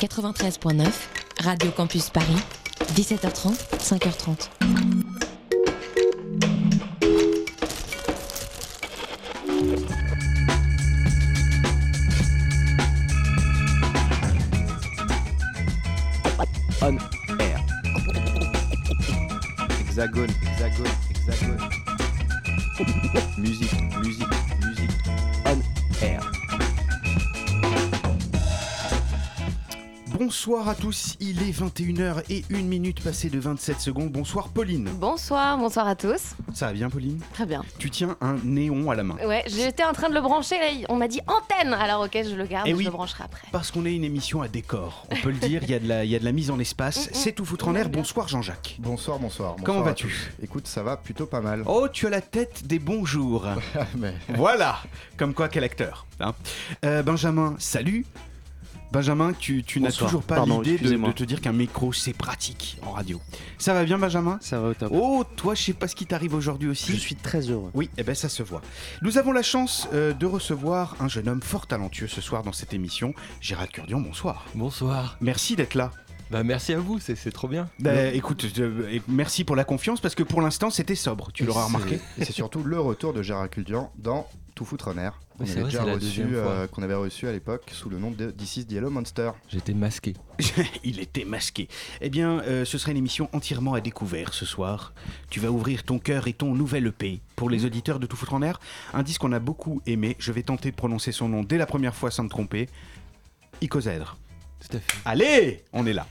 93.9, Radio Campus Paris, 17h30, 5h30. On air. Hexagone, hexagone, hexagone. musique, Bonsoir à tous, il est 21h et 1 minute passée de 27 secondes. Bonsoir Pauline. Bonsoir, bonsoir à tous. Ça va bien Pauline? Très bien. Tu tiens un néon à la main. Ouais, j'étais en train de le brancher, là, on m'a dit antenne. Alors ok, je le garde, Eh je oui. le brancherai après. Parce qu'on est une émission à décor, on peut le dire, il y, a de la- il y a de la mise en espace. Mm, mm. C'est tout foutre en air. Bonsoir Jean-Jacques. Bonsoir, bonsoir. Comment vas-tu? Écoute, ça va plutôt pas mal. Oh, tu as la tête des bons jours. Mais voilà, comme quoi quel acteur. hein. Euh, Benjamin, salut. Benjamin, tu, tu n'as toujours pas l'idée de, de te dire qu'un micro c'est pratique en radio. Ça va bien Benjamin? Ça va au top. Oh, toi je sais pas ce qui t'arrive aujourd'hui aussi. Je suis très heureux. Oui, eh ben ça se voit. Nous avons la chance euh, de recevoir un jeune homme fort talentueux ce soir dans cette émission. Gérald Curdion, bonsoir. Bonsoir. Merci d'être là. Bah merci à vous, c'est trop bien. Bah, écoute, euh, et merci pour la confiance parce que pour l'instant c'était sobre, tu l'auras remarqué. Et c'est surtout le retour de Gérard Culdian dans Tout foutre en air. Qu'on c'est avait, déjà reçu, deuxième fois. euh, qu'on avait reçu à l'époque sous le nom de This is the Yellow Monster. J'étais masqué. Il était masqué. Eh bien, euh, ce sera une émission entièrement à découvert ce soir. Tu vas ouvrir ton cœur et ton nouvel EP pour les auditeurs de Tout Foutre en Air. Un disque qu'on a beaucoup aimé. Je vais tenter de prononcer son nom dès la première fois sans me tromper. Icozèdre. Allez, on est là.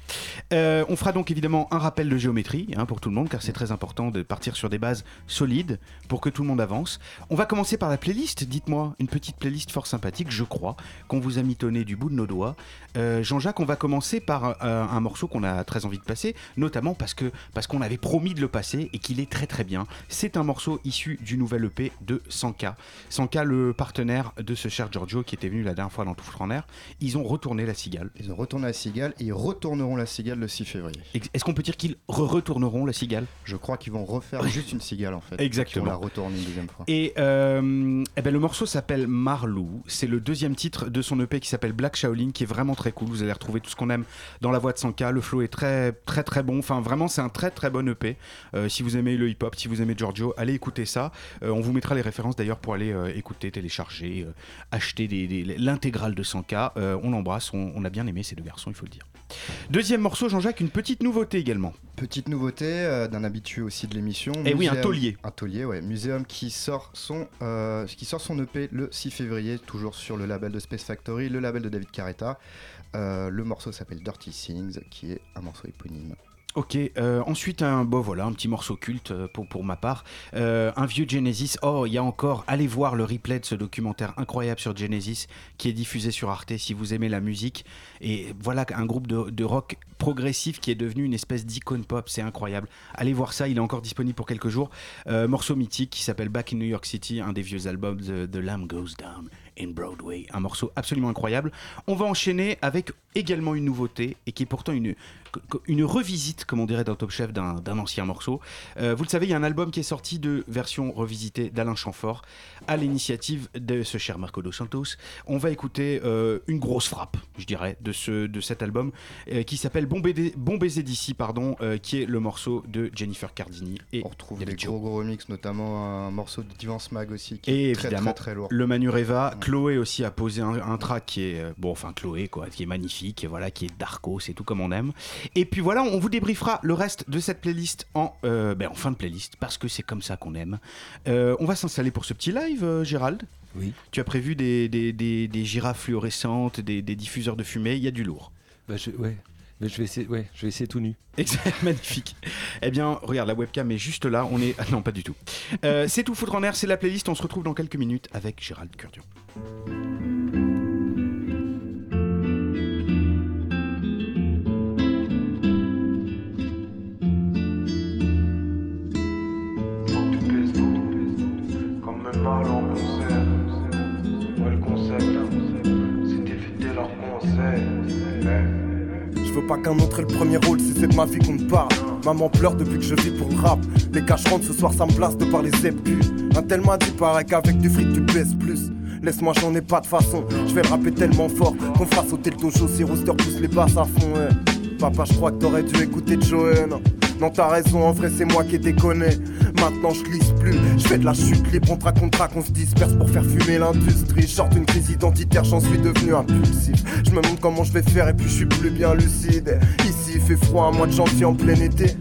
Euh, on fera donc évidemment un rappel de géométrie hein, pour tout le monde, car c'est très important de partir sur des bases solides pour que tout le monde avance. On va commencer par la playlist. Dites-moi, une petite playlist fort sympathique, je crois, qu'on vous a mitonné du bout de nos doigts. Euh, Jean-Jacques, on va commencer par euh, un morceau qu'on a très envie de passer, notamment parce que parce qu'on avait promis de le passer et qu'il est très très bien. C'est un morceau issu du nouvel EP de 100K. 100K, le partenaire de ce cher Giorgio qui était venu la dernière fois dans Tout Foutre en Air. Ils ont retourné la cigale. Ils ont retourné la cigale et ils retourneront la cigale le 6 février. Est-ce qu'on peut dire qu'ils re-retourneront la cigale? Je crois qu'ils vont refaire juste une cigale en fait. Exactement. La retourner une deuxième fois. Et euh, eh ben, le morceau s'appelle Marlou. C'est le deuxième titre de son EP qui s'appelle Black Shaolin, qui est vraiment très cool. Vous allez retrouver tout ce qu'on aime dans la voix de 100K. Le flow est très très très bon. Enfin, vraiment, c'est un très très bon EP. Euh, si vous aimez le hip-hop, si vous aimez Giorgio, allez écouter ça. Euh, on vous mettra les références d'ailleurs pour aller euh, écouter, télécharger, acheter des- des- l'intégrale de 100K. Euh, on l'embrasse. On, on a bien aimé ces deux garçons, il faut le dire. Deuxième morceau, Jean-Jacques, une petite nouveauté également. Petite nouveauté d'un habitué aussi de l'émission. Eh oui, un taulier. Un taulier, ouais. Muséum qui sort son, qui sort son EP le 6 février, toujours sur le label de Space Factory, le label de David Carretta. Euh, le morceau s'appelle Dirty Things, qui est un morceau éponyme. Ok, euh, ensuite un voilà un petit morceau culte euh, pour, pour ma part, un vieux Genesis. Oh, il y a encore, allez voir le replay de ce documentaire incroyable sur Genesis qui est diffusé sur Arte si vous aimez la musique. Et voilà un groupe de, rock progressif qui est devenu une espèce d'icône pop, c'est incroyable. Allez voir ça, il est encore disponible pour quelques jours. Morceau mythique qui s'appelle Back in New York City, un des vieux albums de The Lamb Goes Down in Broadway, un morceau absolument incroyable. On va enchaîner avec également une nouveauté et qui est pourtant une, une revisite, comme on dirait dans Top Chef, d'un d'un ancien morceau. Euh, vous le savez, il y a un album qui est sorti de version revisitée d'Alain Chamfort à l'initiative de ce cher Marco Dos Santos. On va écouter euh, une grosse frappe, je dirais, de, ce, de cet album euh, qui s'appelle Bon, Baiser- bon baiser d'ici, pardon, qui est le morceau de Jennifer Cardini et On retrouve David des Joe. gros gros remix, notamment un morceau de Divan Smag aussi, qui Et est très évidemment, très très lourd. Le Manureva, Ouais. Chloé aussi a posé un, un track qui est euh, bon, enfin Chloé quoi, qui est magnifique, et voilà, qui est darko, c'est tout comme on aime. Et puis voilà, on vous débriefera le reste de cette playlist en, euh, ben, en fin de playlist parce que c'est comme ça qu'on aime. Euh, on va s'installer pour ce petit live, euh, Gérald. Oui. Tu as prévu des, des, des- des girafes fluorescentes, des, des diffuseurs de fumée, il y a du lourd. Bah je, ouais. Mais je vais essayer, tout nu. Exact, Magnifique. Eh bien, regarde, la webcam est juste là. On est. Ah non, pas du tout. Euh, c'est tout foutre en air, c'est la playlist. On se retrouve dans quelques minutes avec Gérald Curdion. Veux pas qu'un autre ait le premier rôle si c'est de ma vie qu'on me parle. Maman pleure depuis que je vis pour rap. Les caches rentrent ce soir, ça me place de par les épus. Un tel m'a dit, paraît qu'avec du fric tu baisses plus. Laisse-moi, j'en ai pas de façon. Je vais le rapper tellement fort qu'on fera sauter le dojo si Rooster pousse les basses à fond. ouais. Papa, je crois que t'aurais dû écouter Joanne. Non, t'as raison, en vrai, c'est moi qui déconné. Maintenant, je glisse plus, je fais de la chute libre, contrat contrat qu'on se disperse pour faire fumer l'industrie. Sorte une crise identitaire, j'en suis devenu impulsif. Je me demande comment je vais faire et puis je suis plus bien lucide. Ici, il fait froid, un mois de janvier en plein été.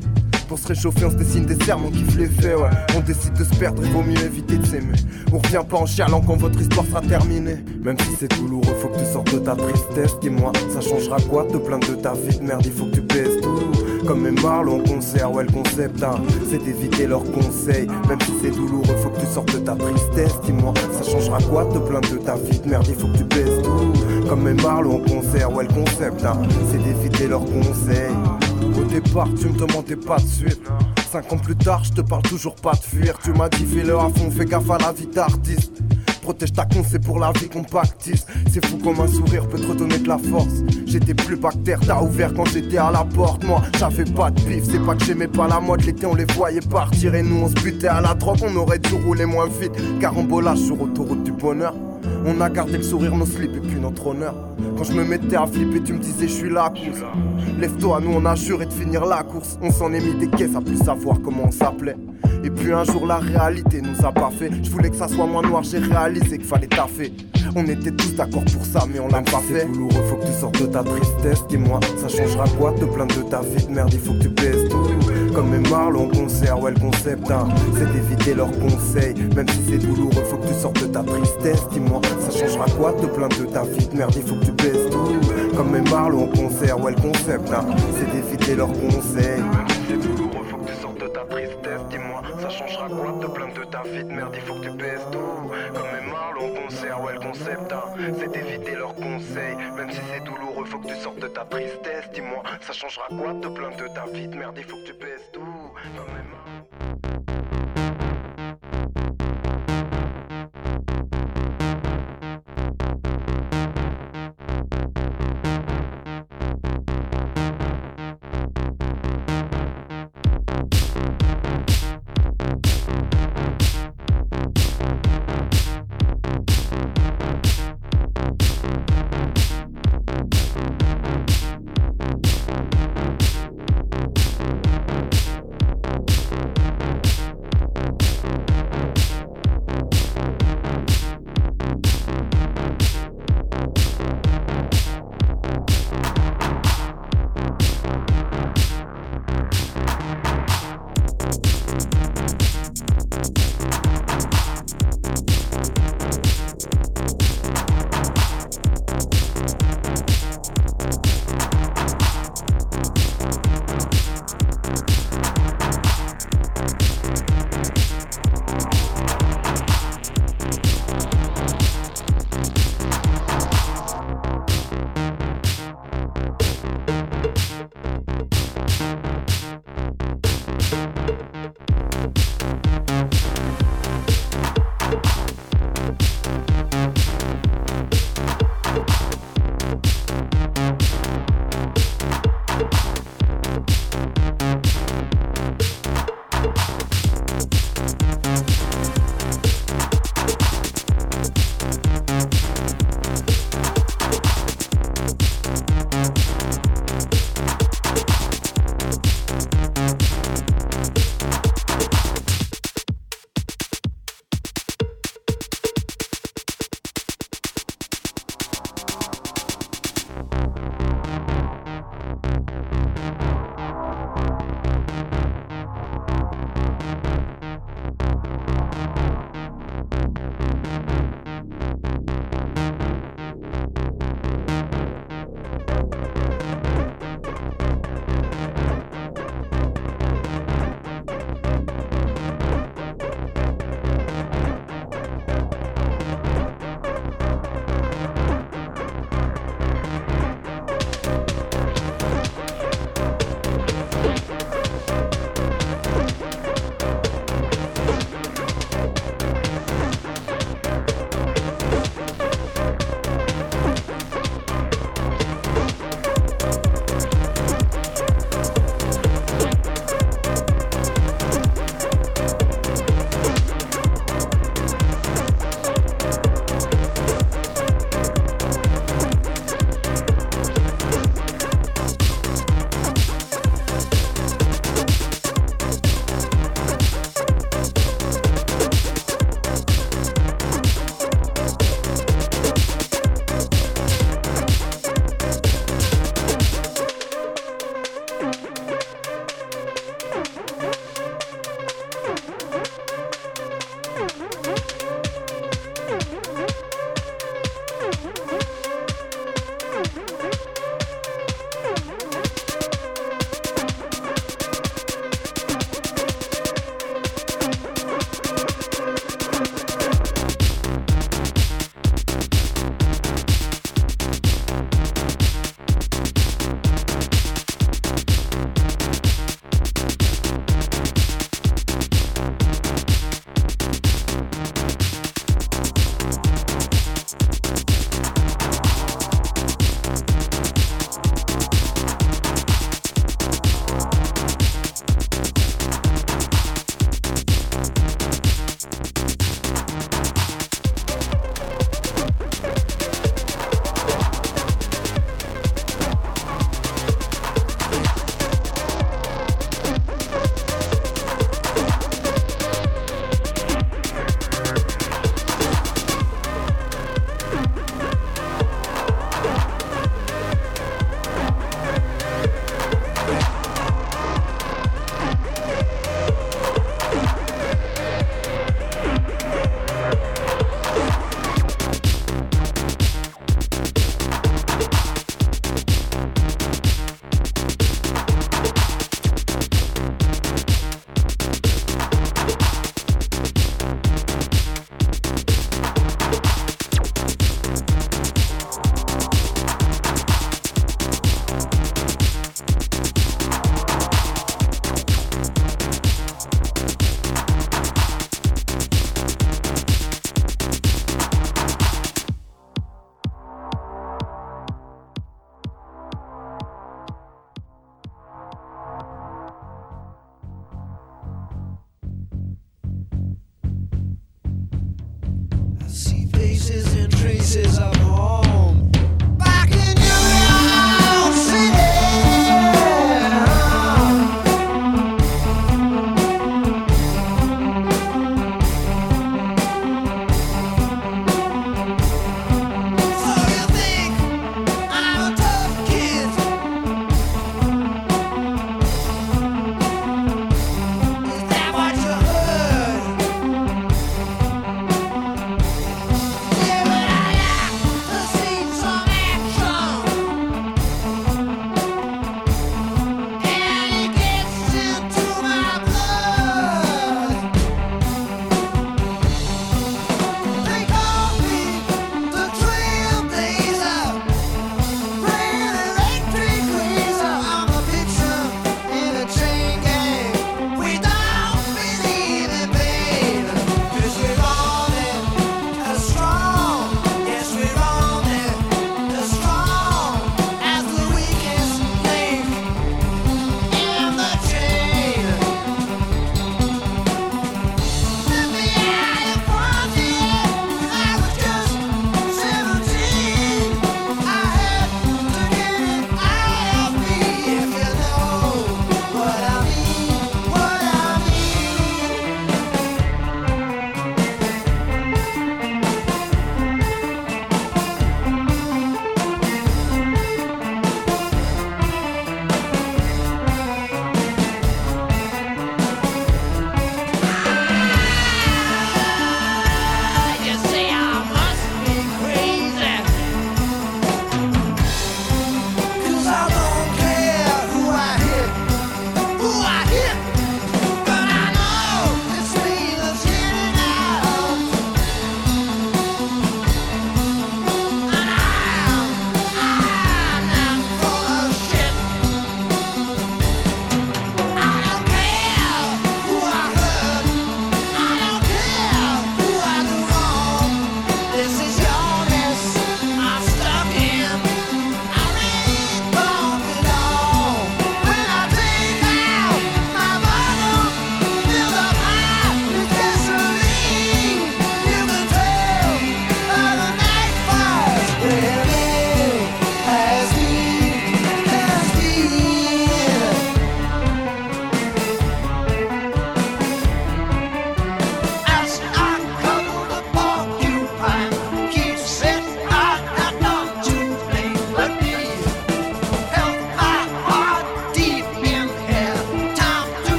Pour se réchauffer, on se dessine des sermons, on kiffe les faits, ouais. On décide de se perdre, il vaut mieux éviter de s'aimer. On revient pas en chialant quand votre histoire sera terminée. Même si c'est douloureux, faut que tu sortes de ta tristesse. Dis-moi, ça changera quoi Te plaindre de ta vie de merde, il faut que tu baisses tout. Comme mes Marlon concert, ouais, le concept, hein, c'est d'éviter leurs conseils. Même si c'est douloureux, faut que tu sortes de ta tristesse. Dis-moi, ça changera quoi Te plaindre de ta vie de merde, il faut que tu baisses tout. Comme mes Marlon concert, ouais, le concept, hein, c'est d'éviter leurs conseils. Au départ, tu me demandais pas de suite. Cinq ans plus tard, je te parle toujours pas de fuir. Tu m'as dit fais-le à fond, fais gaffe à la vie d'artiste. Protège ta con, c'est pour la vie qu'on pactise. C'est fou comme un sourire peut te redonner de la force. J'étais plus bactère, t'as ouvert quand j'étais à la porte. Moi, j'avais pas de pif, c'est pas que j'aimais pas la mode. L'été, on les voyait partir et nous, on se butait à la drogue. On aurait dû rouler moins vite. Carambolage sur autoroute du bonheur. On a gardé le sourire, nos slips et puis notre honneur. Quand je me mettais à flipper, tu me disais je suis là, course. Lève-toi, nous on a juré de finir la course. On s'en est mis des caisses à plus savoir comment on s'appelait. Et puis un jour la réalité nous a pas fait. Je voulais que ça soit moins noir, j'ai réalisé qu'il fallait taffer. On était tous d'accord pour ça, mais on l'a pas fait. C'est douloureux, faut que tu sortes de ta tristesse. Dis-moi, ça changera quoi Te plaindre de ta vie? De merde, il faut que tu baisses tout. Comme mes Marlon concert, ouais, le concept, hein, c'est d'éviter leurs conseils. Même si c'est douloureux, faut que tu sortes de ta tristesse. Dis-moi, ça changera quoi Te plaindre de ta vie de merde, il faut que tu baisses tout. Comme mes Marlon concert, ouais, le concept, hein, c'est d'éviter leurs conseils. C'est douloureux, faut que tu sortes de ta tristesse. Dis-moi, ça changera quoi Te plaindre de ta vie de merde, il faut que tu baisses tout. Hein, c'est d'éviter leurs conseils. Même si c'est douloureux, faut que tu sortes de ta tristesse. Dis-moi, ça changera quoi Te plaindre de ta vie de merde, il faut que tu baisses tout.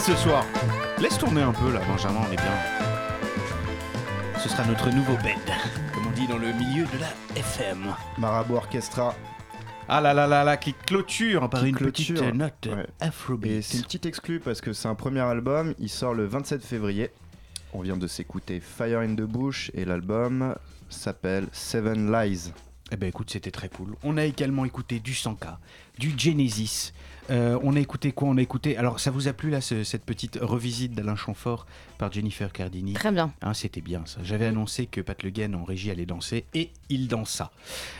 Ce soir. Laisse tourner un peu là, Benjamin, on est bien. Ce sera notre nouveau bed, comme on dit dans le milieu de la FM. Marabout Orchestra. Ah là là là là, qui clôture par Qui une clôture. petite note Ouais. afrobeat. Et c'est une petite exclue parce que c'est un premier album, il sort le 27 février. On vient de s'écouter Fire in the Bush et l'album s'appelle Seven Lies. Eh ben écoute, c'était très cool. On a également écouté du Sanka, du Genesis. Euh, on a écouté quoi On a écouté. Alors, ça vous a plu là, ce- cette petite revisite d'Alain Chamfort par Jennifer Cardini Très bien. Hein, C'était bien ça. J'avais annoncé que Pat Le Guen en régie allait danser et il dansa.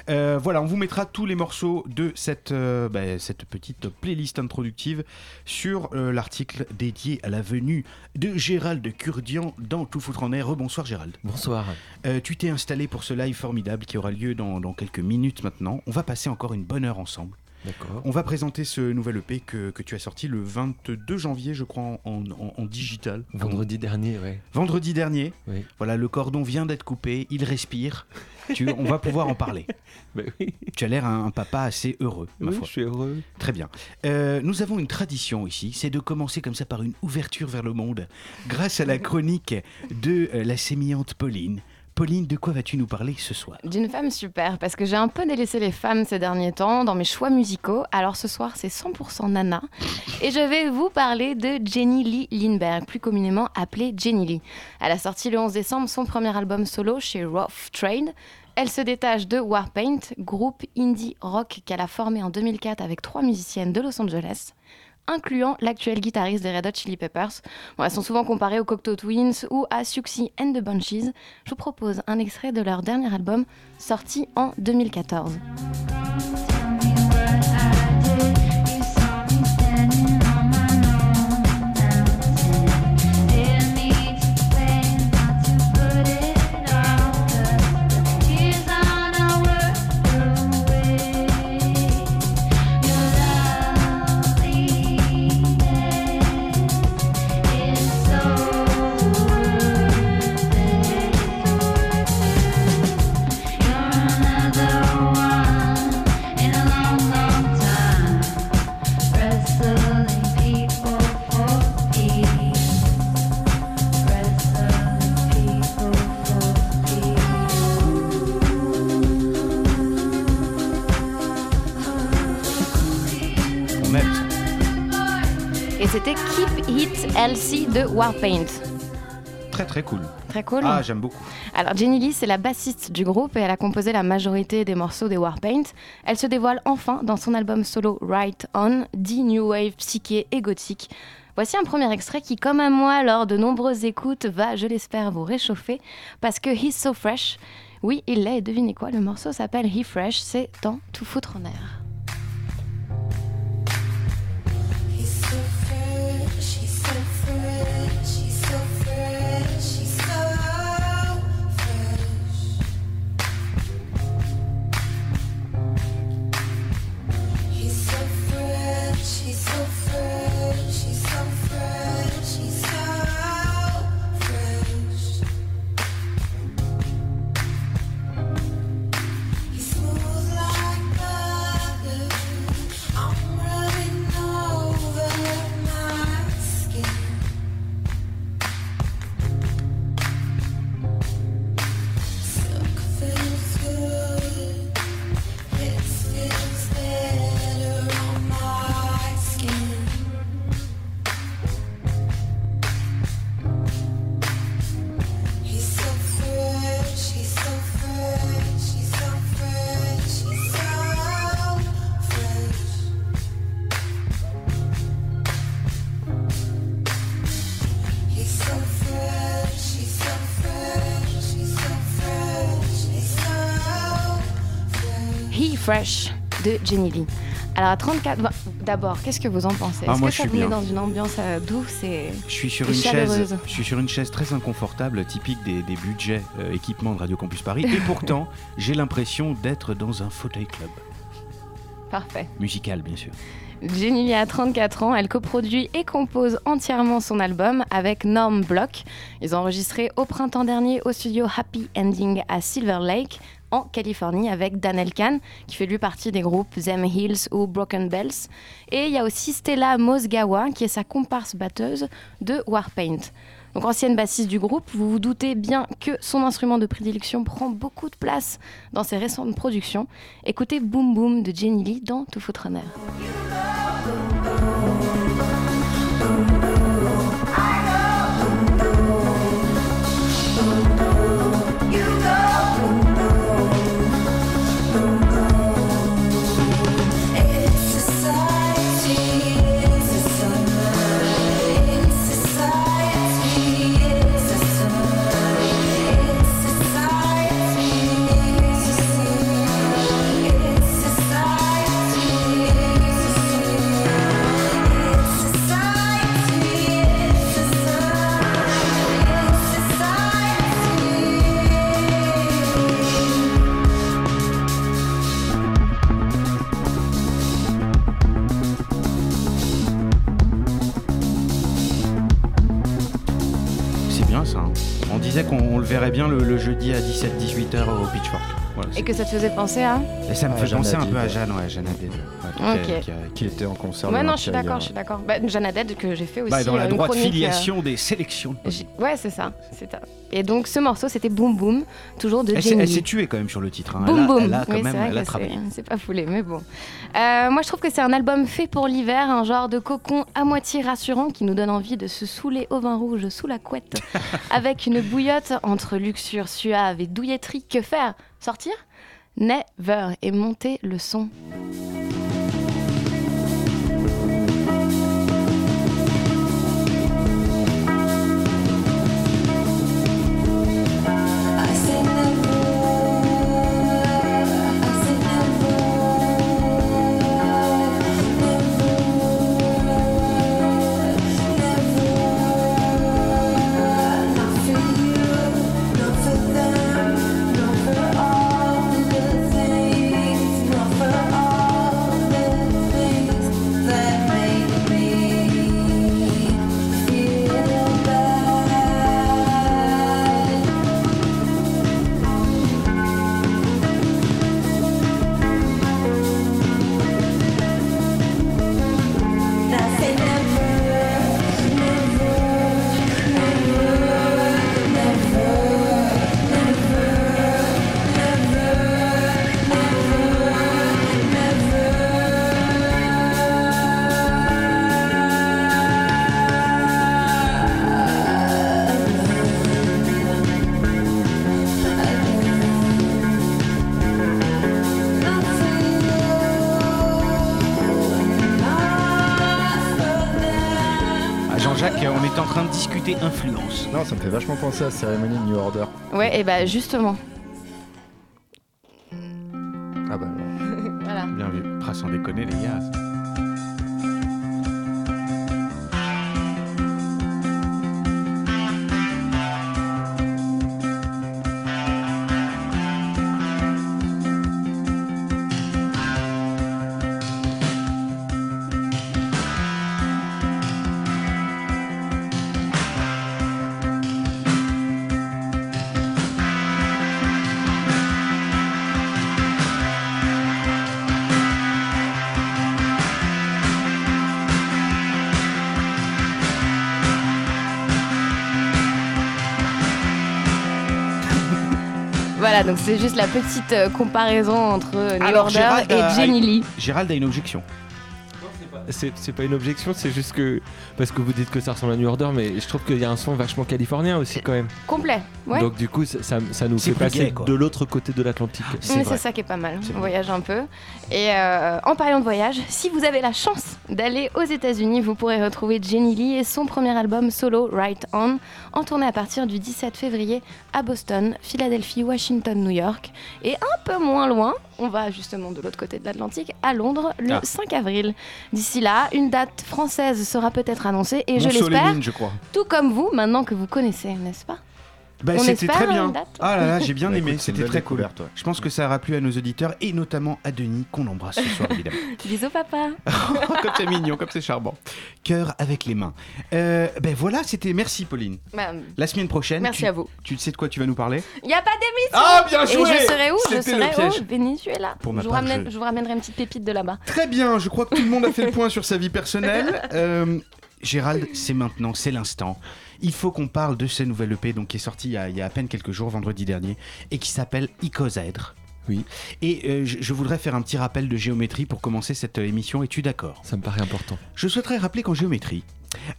Euh, voilà, on vous mettra tous les morceaux de cette, euh, bah, cette petite playlist introductive sur euh, l'article dédié à la venue de Gérald Kurdian dans Tout foutre en air. Rebonsoir Gérald. Bonsoir. Euh, tu t'es installé pour ce live formidable qui aura lieu dans, dans quelques minutes maintenant. On va passer encore une bonne heure ensemble. On va présenter ce nouvel EP que, que tu as sorti le 22 janvier, je crois, en, en- en digital. Vendredi dernier, ouais. Vendredi dernier. Oui. Voilà, le cordon vient d'être coupé, il respire. Tu- on va pouvoir en parler. Bah oui. Tu as l'air un, un papa assez heureux, ma Oui, foi. je suis heureux. Très bien. Euh, nous avons une tradition ici, c'est de commencer comme ça par une ouverture vers le monde, grâce à la chronique de euh, la sémillante Pauline. Pauline, de quoi vas-tu nous parler ce soir? D'une femme super, parce que j'ai un peu délaissé les femmes ces derniers temps dans mes choix musicaux. Alors ce soir, c'est 100% Nana. Et je vais vous parler de Jenny Lee Lindbergh, plus communément appelée Jenny Lee. Elle a sorti le 11 décembre son premier album solo chez Rough Trade. Elle se détache de Warpaint, groupe indie rock qu'elle a formé en 2004 avec trois musiciennes de Los Angeles incluant l'actuel guitariste des Red Hot Chili Peppers. Elles sont souvent comparées aux Cocteau Twins ou à Siouxsie and the Bunchies. Je vous propose un extrait de leur dernier album sorti en 2014. LC de Warpaint. Très très cool. Très cool. Ah, j'aime beaucoup. Alors Jenny Lee, c'est la bassiste du groupe et elle a composé la majorité des morceaux des Warpaint. Elle se dévoile enfin dans son album solo Right On, dit New Wave, psyché et gothique. Voici un premier extrait qui, comme à moi, lors de nombreuses écoutes, va, je l'espère, vous réchauffer parce que He's So Fresh. Oui, il l'est, et devinez quoi, le morceau s'appelle He Fresh, c'est dans Tout foutre en air. De Jenny Lee. Alors à 34, bah, d'abord, qu'est-ce que vous en pensez? Ah, Est-ce que ça vous met dans une ambiance euh, douce et, Je suis sur et une chaise. Je suis sur une chaise très inconfortable, typique des, des budgets euh, équipements de Radio Campus Paris. Et pourtant, j'ai l'impression d'être dans un fauteuil club Parfait. musical, bien sûr. Jenny Lee a 34 ans, elle coproduit et compose entièrement son album avec Norm Block. Ils ont enregistré au printemps dernier au studio Happy Ending à Silver Lake, en Californie avec Dan Elkan, qui fait lui partie des groupes Them Hills ou Broken Bells. Et il y a aussi Stella Mosgawa, qui est sa comparse batteuse de Warpaint. Donc ancienne bassiste du groupe, vous vous doutez bien que son instrument de prédilection prend beaucoup de place dans ses récentes productions. Écoutez Boom Boom de Jenny Lee dans To Foot Runner. Verrait bien le, le jeudi à 17-18h au Pitchfork. Et que ça te faisait penser à Et ça me Ah, fait Jeanne penser un peu à. Jeanne, ouais, Jeanne Hadid, ouais, qui a- qui a- Qui était en concert. Ouais, non, je suis d'accord, je suis d'accord. Bah, Jeanne Haddad, que j'ai fait aussi. Bah, dans la euh, une droite chronique, euh, filiation des sélections. j'ai- Ouais, c'est ça. c'est ça. Et donc, ce morceau, c'était Boom Boom, toujours de Elle s'est Jenny elle s'est tuée quand même sur le titre. hein. Boum elle, a, boum. elle a quand Oui, même c'est vrai elle a que travaillé. c'est- C'est pas foulé, mais bon. Euh, moi, je trouve que c'est un album fait pour l'hiver, un genre de cocon à moitié rassurant qui nous donne envie de se saouler au vin rouge sous la couette, avec une bouillotte entre luxure suave et douilletterie. Que faire? Sortir? Never et monter le son. Influence? Non, ça me fait vachement penser à Cérémonie de New Order. Ouais, et bah justement. Donc c'est juste la petite euh, comparaison entre euh, New Alors, Order Gérald et a- Jenny Lee. Gérald a une objection. C'est c'est pas une objection, c'est juste que. Parce que vous dites que ça ressemble à New Order, mais je trouve qu'il y a un son vachement californien aussi quand même. Complet, ouais. Donc du coup, ça, ça- ça nous C'est fait passer gay, de l'autre côté de l'Atlantique. C'est ça qui est pas mal. On voyage un peu. Et euh, en parlant de voyage, si vous avez la chance d'aller aux États-Unis, vous pourrez retrouver Jenny Lee et son premier album solo, Right On, en tournée à partir du 17 février à Boston, Philadelphie, Washington, New York. Et un peu moins loin, on va justement de l'autre côté de l'Atlantique, à Londres, le Ah. 5 avril. D'ici là, une date française sera peut-être annoncée et je l'espère, Montsolémine, je crois. tout comme vous, maintenant que vous connaissez, n'est-ce pas? Bah, c'était très bien. Ah là là, j'ai bien Bah, aimé, c'était très cool. ouais. Je pense que ça aura plu à nos auditeurs et notamment à Denis qu'on embrasse ce soir évidemment. Bisous, papa. comme c'est mignon, comme c'est charmant. Cœur avec les mains. Euh, ben voilà, c'était merci Pauline. Bah, La semaine prochaine. Merci tu, à vous. Tu sais de quoi tu vas nous parler? Il n'y a pas d'émission Ah bien Et joué je serai où? Je serai au Venezuela. Pour ma je, vous part, ramène- je- je vous ramènerai une petite pépite de là-bas. Très bien, je crois que tout le monde a fait le point sur sa vie personnelle. Euh, Gérald, c'est maintenant, c'est l'instant. Il faut qu'on parle de ce nouvel EP donc, qui est sorti il y, a, il y a à peine quelques jours, vendredi dernier, et qui s'appelle Icosaèdre. Oui. Et euh, je, je voudrais faire un petit rappel de géométrie pour commencer cette euh, émission. Es-tu d'accord? Ça me paraît important. Je souhaiterais rappeler qu'en géométrie,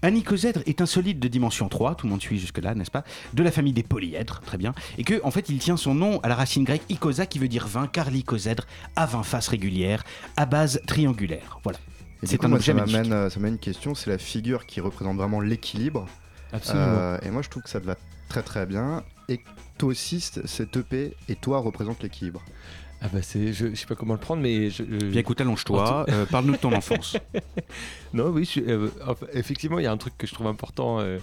un icosèdre est un solide de dimension 3, tout le monde suit jusque-là, n'est-ce pas? De la famille des polyèdres, très bien. Et que, en fait, il tient son nom à la racine grecque icosa qui veut dire 20, car l'icosèdre a 20 faces régulières, à base triangulaire. Voilà. C'est un objet ça magnifique. m'amène, euh, ça m'amène une question, c'est la figure qui représente vraiment l'équilibre. Absolument. Euh, et moi, je trouve que ça te va très très bien. Et toi aussi, c- cet EP et toi représente l'équilibre. Ah bah c'est, je, je sais pas comment le prendre, mais je, je- Bien écoute, allonge-toi, euh, parle-nous de ton enfance. non, oui, je euh, effectivement, il y a un truc que je trouve important euh,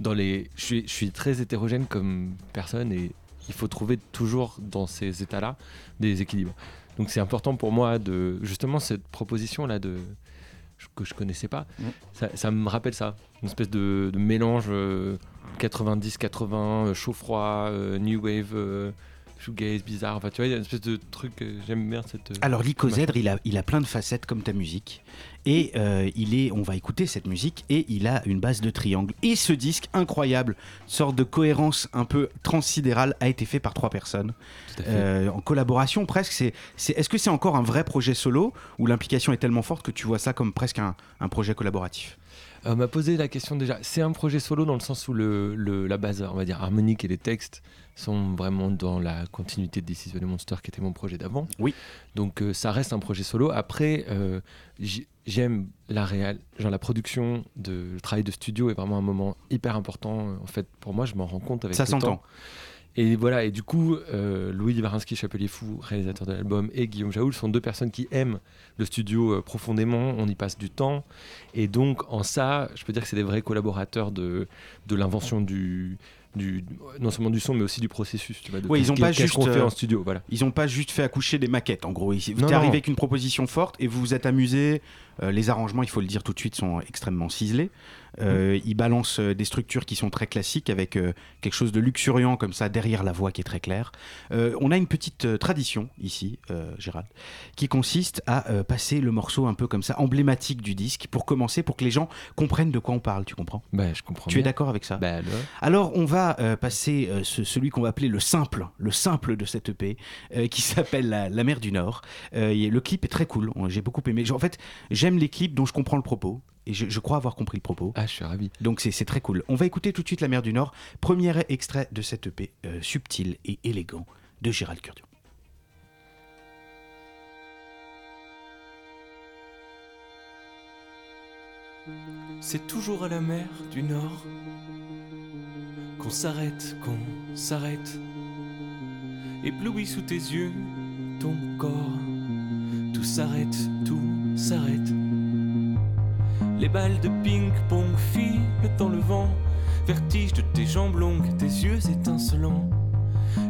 dans les. Je suis, je suis très hétérogène comme personne et il faut trouver toujours dans ces états-là des équilibres. Donc c'est important pour moi de justement cette proposition là de que je connaissais pas. Mm. Ça, ça me rappelle ça, une espèce de, de mélange euh, 90-80, euh, chaud-froid, euh, new wave. Shoegaze bizarre enfin tu vois il y a une espèce de truc j'aime bien cette euh, Alors l'icosèdre, il a, il a plein de facettes comme ta musique. Et euh, il est, on va écouter cette musique, et il a une base de triangle. Et ce disque incroyable, sorte de cohérence un peu transsidérale, a été fait par trois personnes. Euh, en collaboration presque. C'est, est-ce que c'est encore un vrai projet solo, ou l'implication est tellement forte que tu vois ça comme presque un, un projet collaboratif? Euh, On m'a posé la question déjà. C'est un projet solo dans le sens où le, le- la base, on va dire, harmonique et les textes sont vraiment dans la continuité de This is Monster qui était mon projet d'avant. Oui. Donc euh, ça reste un projet solo. Après, euh, j'aime la réal, genre la production, de, le travail de studio est vraiment un moment hyper important. En fait, pour moi, je m'en rends compte avec Ça le s'entend. temps. Et voilà, et du coup, euh, Louis Livarinsky, Chapelier Fou, réalisateur de l'album, et Guillaume Jaoul sont deux personnes qui aiment le studio euh, profondément, on y passe du temps, et donc en ça, je peux dire que c'est des vrais collaborateurs de, de l'invention du, du, non seulement du son, mais aussi du processus. Tu vois, de Ouais, ils ont pas juste, fait euh, en studio, voilà. Ils n'ont pas juste fait accoucher des maquettes, en gros. Vous êtes arrivé avec une proposition forte et vous vous êtes amusé. Euh, les arrangements, il faut le dire tout de suite, sont extrêmement ciselés. Euh, Ils balancent euh, des structures qui sont très classiques avec euh, quelque chose de luxuriant comme ça derrière la voix qui est très claire. Euh, on a une petite tradition ici, Gérald, qui consiste à passer le morceau un peu comme ça, emblématique du disque, pour commencer, pour que les gens comprennent de quoi on parle. Tu comprends? Bah, je comprends Tu es d'accord avec ça? Bah, alors? Alors, on va passer ce- celui qu'on va appeler le simple, le simple de cette EP, qui s'appelle la, La mer du Nord. Et le clip est très cool, j'ai beaucoup aimé. En fait, j'aime les clips dont je comprends le propos, et je, je crois avoir compris le propos. Ah, je suis ravi. Donc c'est très cool. On va écouter tout de suite La mer du Nord, premier extrait de cette EP euh, subtil et élégant de Gérald Curdio. C'est toujours à la mer du Nord qu'on s'arrête, qu'on s'arrête. Ébloui sous tes yeux, ton corps. Tout s'arrête, tout s'arrête. Les balles de ping-pong filent dans le vent. Vertige de tes jambes longues, tes yeux étincelants.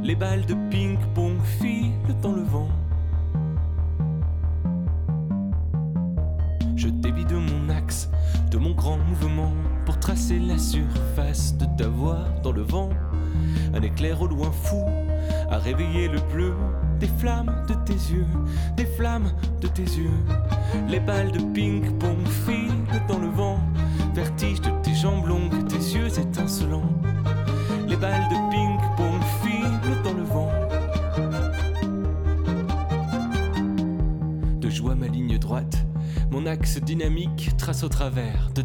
Les balles de ping-pong filent dans le vent. Je dévie de mon axe, de mon grand mouvement, pour tracer la surface de ta voix dans le vent. Un éclair au loin fou a réveillé le bleu des flammes de tes yeux, des flammes de tes yeux. Les balles de ping-pong filent dans le vent, vertige de tes jambes longues, tes yeux étincelants. Les balles de ping-pong filent dans le vent. De joie ma ligne droite, mon axe dynamique trace au travers de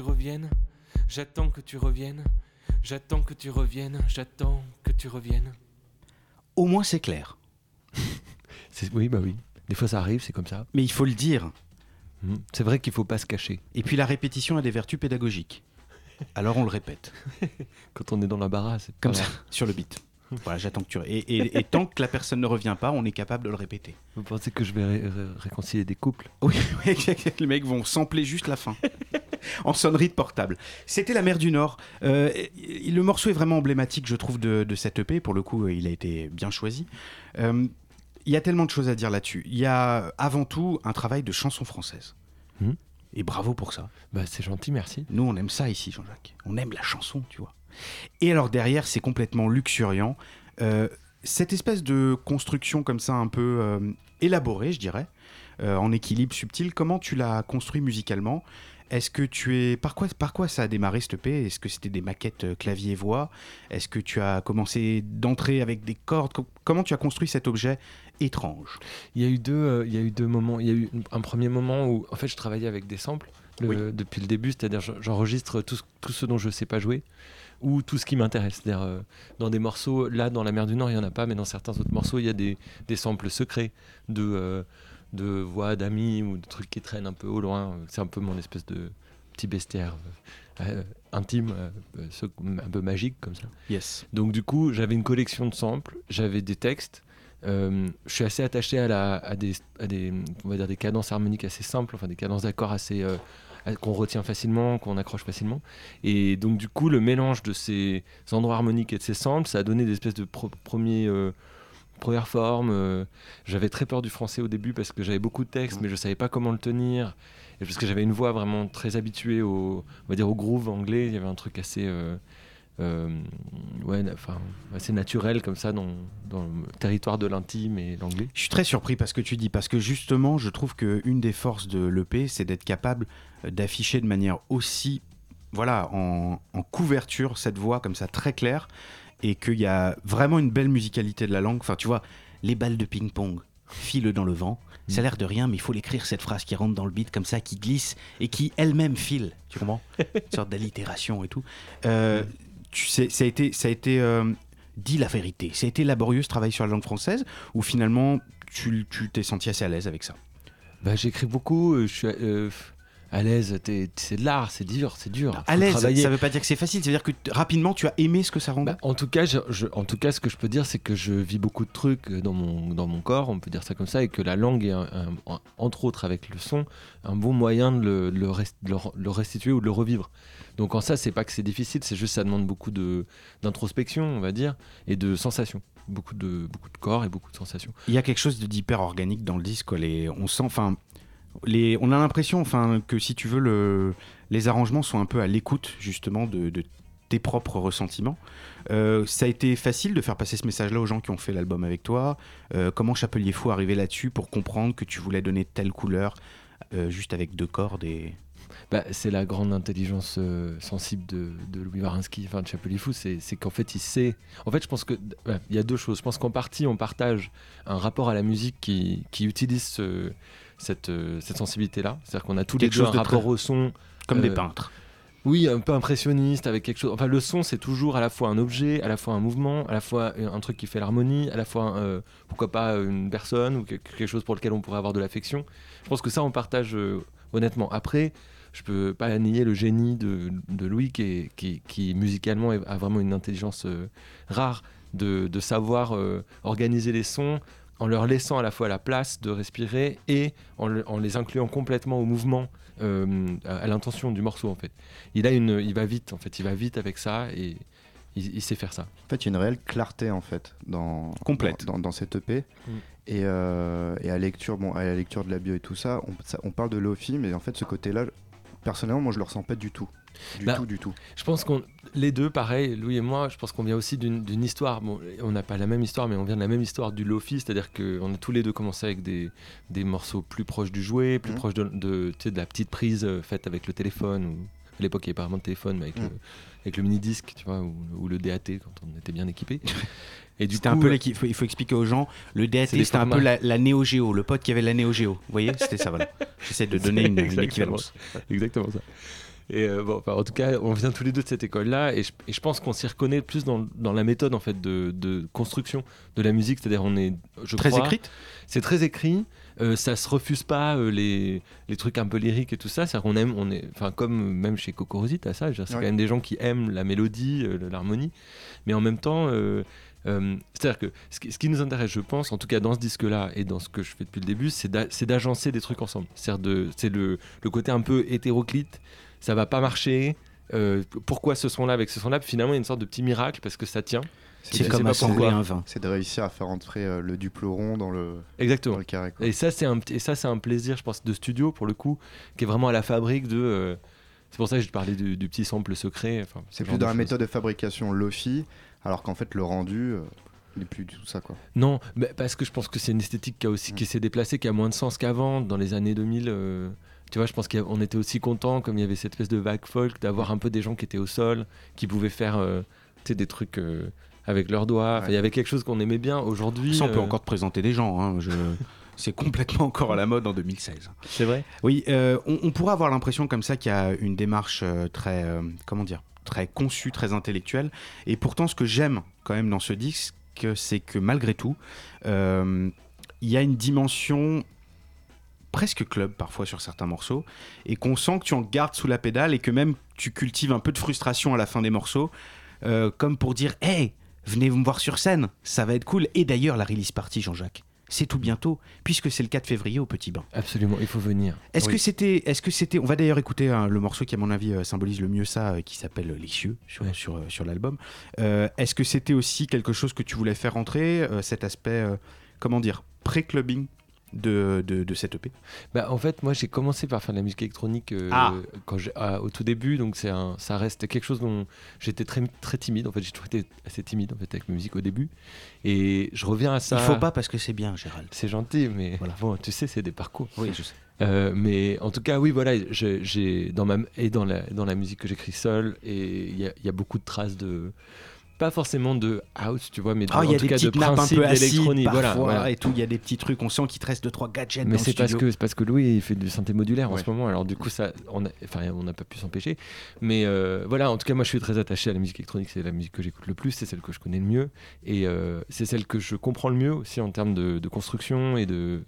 tu reviennes. J'attends que tu reviennes. J'attends que tu reviennes. J'attends que tu reviennes. Au moins c'est clair. C'est- Oui, bah oui. Des fois, ça arrive, c'est comme ça. Mais il faut le dire. Mhm. C'est vrai qu'il faut pas se cacher. Et puis la répétition a des vertus pédagogiques. Alors on le répète. Quand on est dans l'embarras, c'est Comme ça, sur le beat. Voilà, j'attends que tu. Et, et- et tant que la personne ne revient pas, on est capable de le répéter. Vous pensez que je vais ré- ré- réconcilier des couples? Oui, oui, les mecs vont sampler juste la fin. en sonnerie de portable. C'était La mer du Nord. Euh, le morceau est vraiment emblématique, je trouve, de, de cette EP. Pour le coup, il a été bien choisi. Euh, Il y a tellement de choses à dire là-dessus. Il y a avant tout un travail de chanson française. Mhm. Et bravo pour ça. Bah, c'est gentil, merci. Nous, on aime ça ici, Jean-Jacques. On aime la chanson, tu vois. Et alors derrière, c'est complètement luxuriant. Euh, cette espèce de construction comme ça, un peu euh, élaborée, je dirais, euh, en équilibre subtil, comment tu l'as construit musicalement? Est-ce que tu es par quoi par quoi ça a démarré cette EP Est-ce que c'était des maquettes euh, clavier voix? Est-ce que tu as commencé d'entrer avec des cordes? Co- Comment tu as construit cet objet étrange? Il y a eu deux, euh, il y a eu deux moments. Il y a eu un premier moment où, en fait, je travaillais avec des samples le- Oui. depuis le début, c'est-à-dire j'en- j'enregistre tout, ce- tout ce dont je sais pas jouer ou tout ce qui m'intéresse. Euh, dans des morceaux, là, dans la mer du Nord, il y en a pas, mais dans certains autres morceaux, il y a des, des samples secrets de euh, de voix d'amis ou de trucs qui traînent un peu au loin. C'est un peu mon espèce de petit bestiaire euh, euh, intime, euh, un peu magique comme ça. Yes. Donc du coup, j'avais une collection de samples, j'avais des textes. Euh, je suis assez attaché à, la, à, des, à des, on va dire des cadences harmoniques assez simples, enfin des cadences d'accords assez qu'on retient facilement, qu'on accroche facilement. Et donc du coup, le mélange de ces endroits harmoniques et de ces samples, ça a donné des espèces de pro- premiers premières formes. euh, j'avais très peur du français au début parce que j'avais beaucoup de textes, mais je savais pas comment le tenir. Et parce que j'avais une voix vraiment très habituée au, on va dire au groove anglais. Il y avait un truc assez, euh, euh, ouais, enfin, assez naturel comme ça dans, dans le territoire de l'intime et l'anglais. Je suis très surpris parce que tu dis, parce que justement, je trouve qu'une des forces de l'EP, c'est d'être capable d'afficher de manière aussi, voilà, en, en couverture, cette voix comme ça très claire, et qu'il y a vraiment une belle musicalité de la langue. Enfin, tu vois, les balles de ping-pong filent dans le vent. Ça a l'air de rien, mais il faut l'écrire, cette phrase qui rentre dans le beat comme ça, qui glisse et qui elle-même file. Tu comprends Une sorte d'allitération et tout. Euh, tu sais, ça a été, ça a été euh, dit la vérité. Ça a été laborieux ce travail sur la langue française, ou finalement tu tu t'es senti assez à l'aise avec ça? Bah, j'écris beaucoup, euh, je suis euh, à l'aise. C'est de l'art, c'est dur, c'est dur. À Faut l'aise, travailler. ça veut pas dire que c'est facile, ça veut dire que rapidement tu as aimé ce que ça rendait. Bah, en tout cas, je- je- en tout cas, ce que je peux dire, c'est que je vis beaucoup de trucs euh, dans mon dans mon corps, on peut dire ça comme ça, et que la langue est, un- un- un- entre autres avec le son, un bon moyen de le, de le rest- de le re- le restituer ou de le revivre. Donc en ça, c'est pas que c'est difficile, c'est juste ça demande beaucoup de d'introspection, on va dire, et de sensations, beaucoup de beaucoup de corps et beaucoup de sensations. Il y a quelque chose d'hyper organique dans le disque. Les- on sent, enfin, on a l'impression, enfin, que si tu veux, le, les arrangements sont un peu à l'écoute justement de, tes propres ressentiments. Euh, ça a été facile de faire passer ce message-là aux gens qui ont fait l'album avec toi. Euh, comment Chapelier Fou arrivait là-dessus pour comprendre que tu voulais donner telle couleur euh, juste avec deux cordes et Bah, c'est la grande intelligence sensible de, de Louis Varinsky, enfin de Chapelier Fou, c'est qu'en fait il sait. En fait, je pense que ouais, il y a deux choses. Je pense qu'en partie on partage un rapport à la musique qui, qui utilise ce- cette, euh, cette sensibilité-là. C'est-à-dire qu'on a tous Quelque les deux un chose de rapport très- au son. comme des euh, peintres. Oui, un peu impressionniste avec quelque chose. Enfin, le son, c'est toujours à la fois un objet, à la fois un mouvement, à la fois un truc qui fait l'harmonie, à la fois, euh, pourquoi pas, une personne ou quelque chose pour lequel on pourrait avoir de l'affection. Je pense que ça, on partage euh, honnêtement. Après, je peux pas nier le génie de, de Louis qui, est- qui, qui, musicalement a vraiment une intelligence euh, rare de, de savoir euh, organiser les sons en leur laissant à la fois la place de respirer et en, le- en les incluant complètement au mouvement, euh, à, à l'intention du morceau en fait. Il a une, il va vite en fait, il va vite avec ça et il, il sait faire ça. En fait, il y a une réelle clarté en fait dans Complète. dans, dans, dans cette EP. Mm. Et, euh, et à lecture, bon, à la lecture de la bio et tout ça, on, ça- on parle de Lofi, mais en fait, ce côté-là, personnellement, moi, je le ressens pas du tout, du Bah, tout, du tout. Je pense qu'on, les deux, pareil, Louis et moi, je pense qu'on vient aussi d'une histoire. Bon, on n'a pas la même histoire, mais on vient de la même histoire du Lofi, c'est-à-dire qu'on a tous les deux commencé avec des, des morceaux plus proches du jouet, plus Mhm. proches de, de, tu sais, de la petite prise euh, faite avec le téléphone. Ou, à l'époque, il n'y avait pas vraiment de téléphone, mais avec, Mhm. le, avec le mini-disque, tu vois, ou, ou le DAT quand on était bien équipé. Et du C'était coup, un peu euh, l'équipe. Il faut expliquer aux gens. Le DAT, c'était un peu la, la Neo Geo, le pote qui avait la Neo Geo. Vous voyez, c'était ça. Voilà. J'essaie de donner une, équivalence. Exactement ça. Et euh, bon, enfin, en tout cas, on vient tous les deux de cette école-là, et je, et je pense qu'on s'y reconnaît plus dans, dans la méthode en fait de, de construction de la musique, c'est-à-dire on est, je Très crois, écrite? c'est très écrit. euh, ça se refuse pas euh, les, les trucs un peu lyriques et tout ça. C'est-à-dire qu'on aime, on est, enfin comme même chez Coco Rosie, t'as ça. C'est Ouais. quand même des gens qui aiment la mélodie, euh, l'harmonie, mais en même temps, euh, c'est-à-dire que ce qui, nous intéresse, je pense, en tout cas dans ce disque-là et dans ce que je fais depuis le début, c'est d'a- c'est d'agencer des trucs ensemble. C'est le, le côté un peu hétéroclite. Ça va pas marcher. euh, pourquoi ce son-là avec ce son-là? Finalement, il y a une sorte de petit miracle parce que ça tient. C'est comme assembler un vin. C'est de réussir à faire entrer euh, le duplo rond dans le, Exactement. dans le carré. quoi. Et ça, c'est un, petit- et ça, c'est un plaisir, je pense, de studio pour le coup, qui est vraiment à la fabrique de. euh, c'est pour ça que je te parlais du, du petit sample secret. C'est plus dans la méthode de fabrication Lofi, alors qu'en fait, le rendu, euh, il n'est plus du tout ça. quoi. Non, mais parce que je pense que c'est une esthétique qui, a aussi, qui s'est déplacée, qui a moins de sens qu'avant, dans les années 2000. euh, tu vois, je pense qu'on était aussi content, comme il y avait cette espèce de vague folk, d'avoir un peu des gens qui étaient au sol, qui pouvaient faire euh, des trucs euh, avec leurs doigts. Il y avait quelque chose qu'on aimait bien. Aujourd'hui. Ça, on peut euh, encore te présenter des gens. hein. Je- C'est complètement encore à la mode en 2016. C'est vrai? Oui, euh, on, on pourrait avoir l'impression comme ça qu'il y a une démarche très, comment dire, très conçue, très intellectuelle. Et pourtant, ce que j'aime quand même dans ce disque, c'est que malgré tout, il y a une dimension presque club parfois sur certains morceaux et qu'on sent que tu en gardes sous la pédale et que même tu cultives un peu de frustration à la fin des morceaux euh, comme pour dire hey venez me voir sur scène ça va être cool et d'ailleurs la release party Jean-Jacques c'est tout bientôt puisque c'est le 4 février au Petit Bain Absolument, il faut venir. est-ce Oui. que c'était, est-ce que c'était, on va d'ailleurs écouter hein, le morceau qui à mon avis euh, symbolise le mieux ça, euh, qui s'appelle Les cieux sur Ouais. sur, sur l'album. Est-ce que c'était aussi quelque chose que tu voulais faire entrer, cet aspect, comment dire, pré-clubbing? De, de, de cette EP Bah, en fait, moi, j'ai commencé par faire de la musique électronique euh, Ah. quand j'ai- ah, au tout début, donc c'est un, ça reste quelque chose dont j'étais très, très timide. En fait, j'ai toujours été assez timide en fait avec la musique au début, et je reviens à ça. Il faut pas parce que c'est bien, Gérald. C'est gentil, mais Voilà. bon, tu sais, c'est des parcours. Oui, je sais. Euh, mais en tout cas, oui, voilà, j'ai dans ma et dans la dans la musique que j'écris seul, et il y, a- il y a beaucoup de traces de pas forcément de house, tu vois, mais de, Ah, il y en a tout des cas de principe d'électronique. parfois Voilà, voilà. et tout. Il y a des petits trucs. On sent qu'il te reste deux trois gadgets Mais c'est parce que c'est parce que Louis il fait du synthé modulaire en ce moment. Alors du coup ça, on a, enfin on n'a pas pu s'empêcher. Mais euh, voilà, en tout cas moi je suis très attaché à la musique électronique. C'est la musique que j'écoute le plus, c'est celle que je connais le mieux et euh, c'est celle que je comprends le mieux aussi en termes de, de construction et de,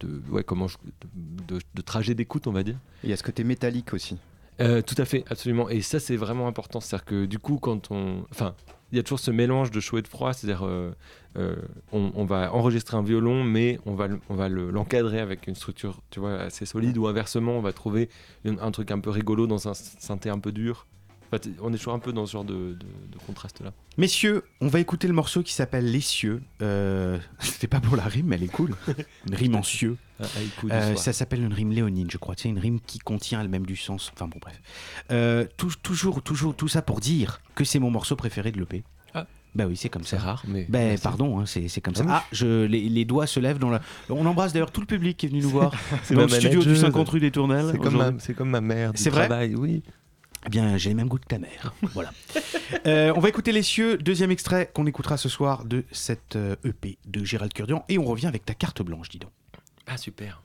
de ouais comment je- de, trajet d'écoute on va dire. Et Il y a ce côté métallique aussi? Euh, tout à fait, absolument. Et ça, c'est vraiment important. C'est-à-dire que du coup, quand on. Enfin, il y a toujours ce mélange de chaud et de froid. C'est-à-dire, euh, euh, on, on va enregistrer un violon, mais on va, le- on va le- l'encadrer avec une structure tu vois, assez solide. Ou inversement, on va trouver une- un truc un peu rigolo dans un synthé un peu dur. T- on est toujours un peu dans ce genre de, de- de contraste-là. Messieurs, on va écouter le morceau qui s'appelle Les cieux. Euh, C'était pas pour la rime, mais elle est cool. Une rime en cieux. Haïku du Euh, ça s'appelle une rime léonine, je crois. C'est une rime qui contient elle-même du sens. Enfin bon, bref. Euh, tou- toujours, toujours, tout ça pour dire que c'est mon morceau préféré de l'EP. Ah. Bah oui, c'est comme C'est ça. rare, mais. Ben pardon, hein, c'est c'est comme ça. Ah oui. Ah, je, les, les doigts se lèvent dans la. On embrasse d'ailleurs tout le public qui est venu nous voir C'est dans le studio du manageuse. 50 rue des Tournelles. C'est comme, ma, c'est comme ma mère C'est vrai travail, oui. Eh bien, j'ai les mêmes goûts que ta mère. voilà. Euh, on va écouter Les Cieux, deuxième extrait qu'on écoutera ce soir de cette euh, EP de Gérald Curdian. Et on revient avec ta carte blanche, dis donc. Ah, super.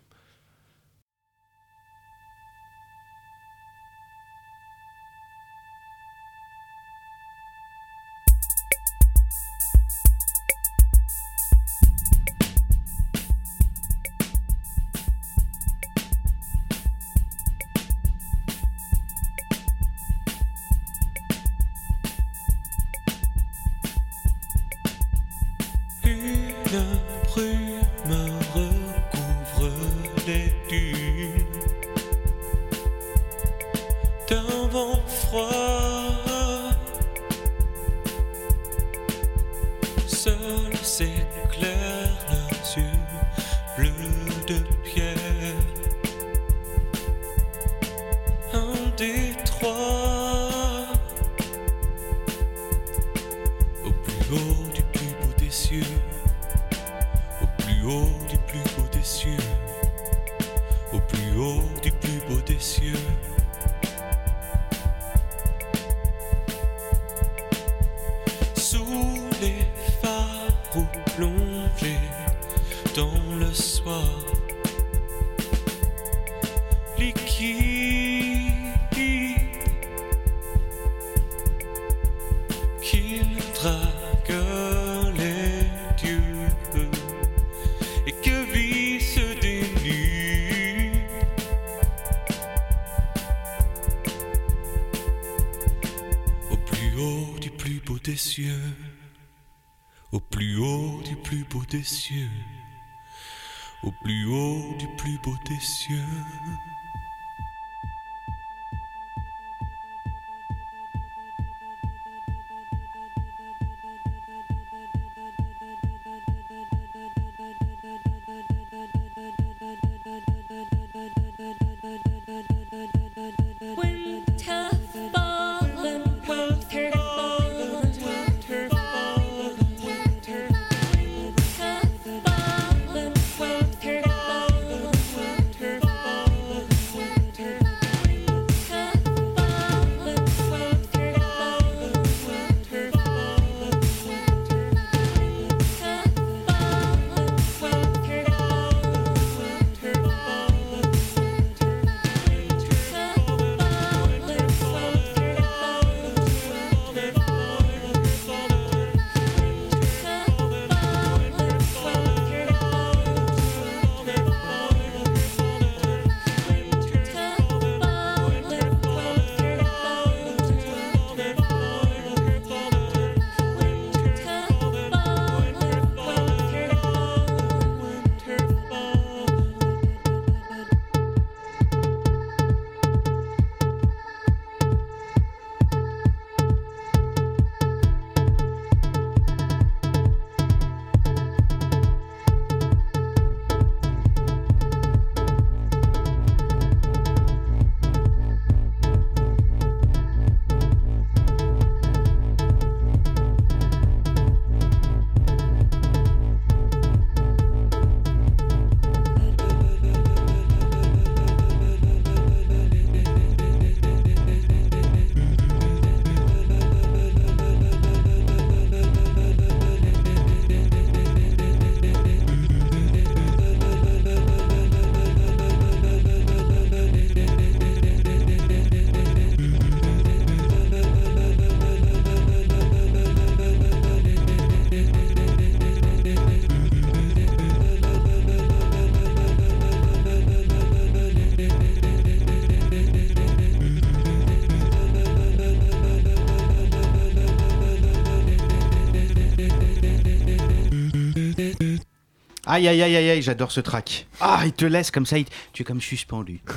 Aïe, aïe, aïe, aïe, aïe, j'adore ce track. Ah, il te laisse comme ça, il- tu es comme suspendu.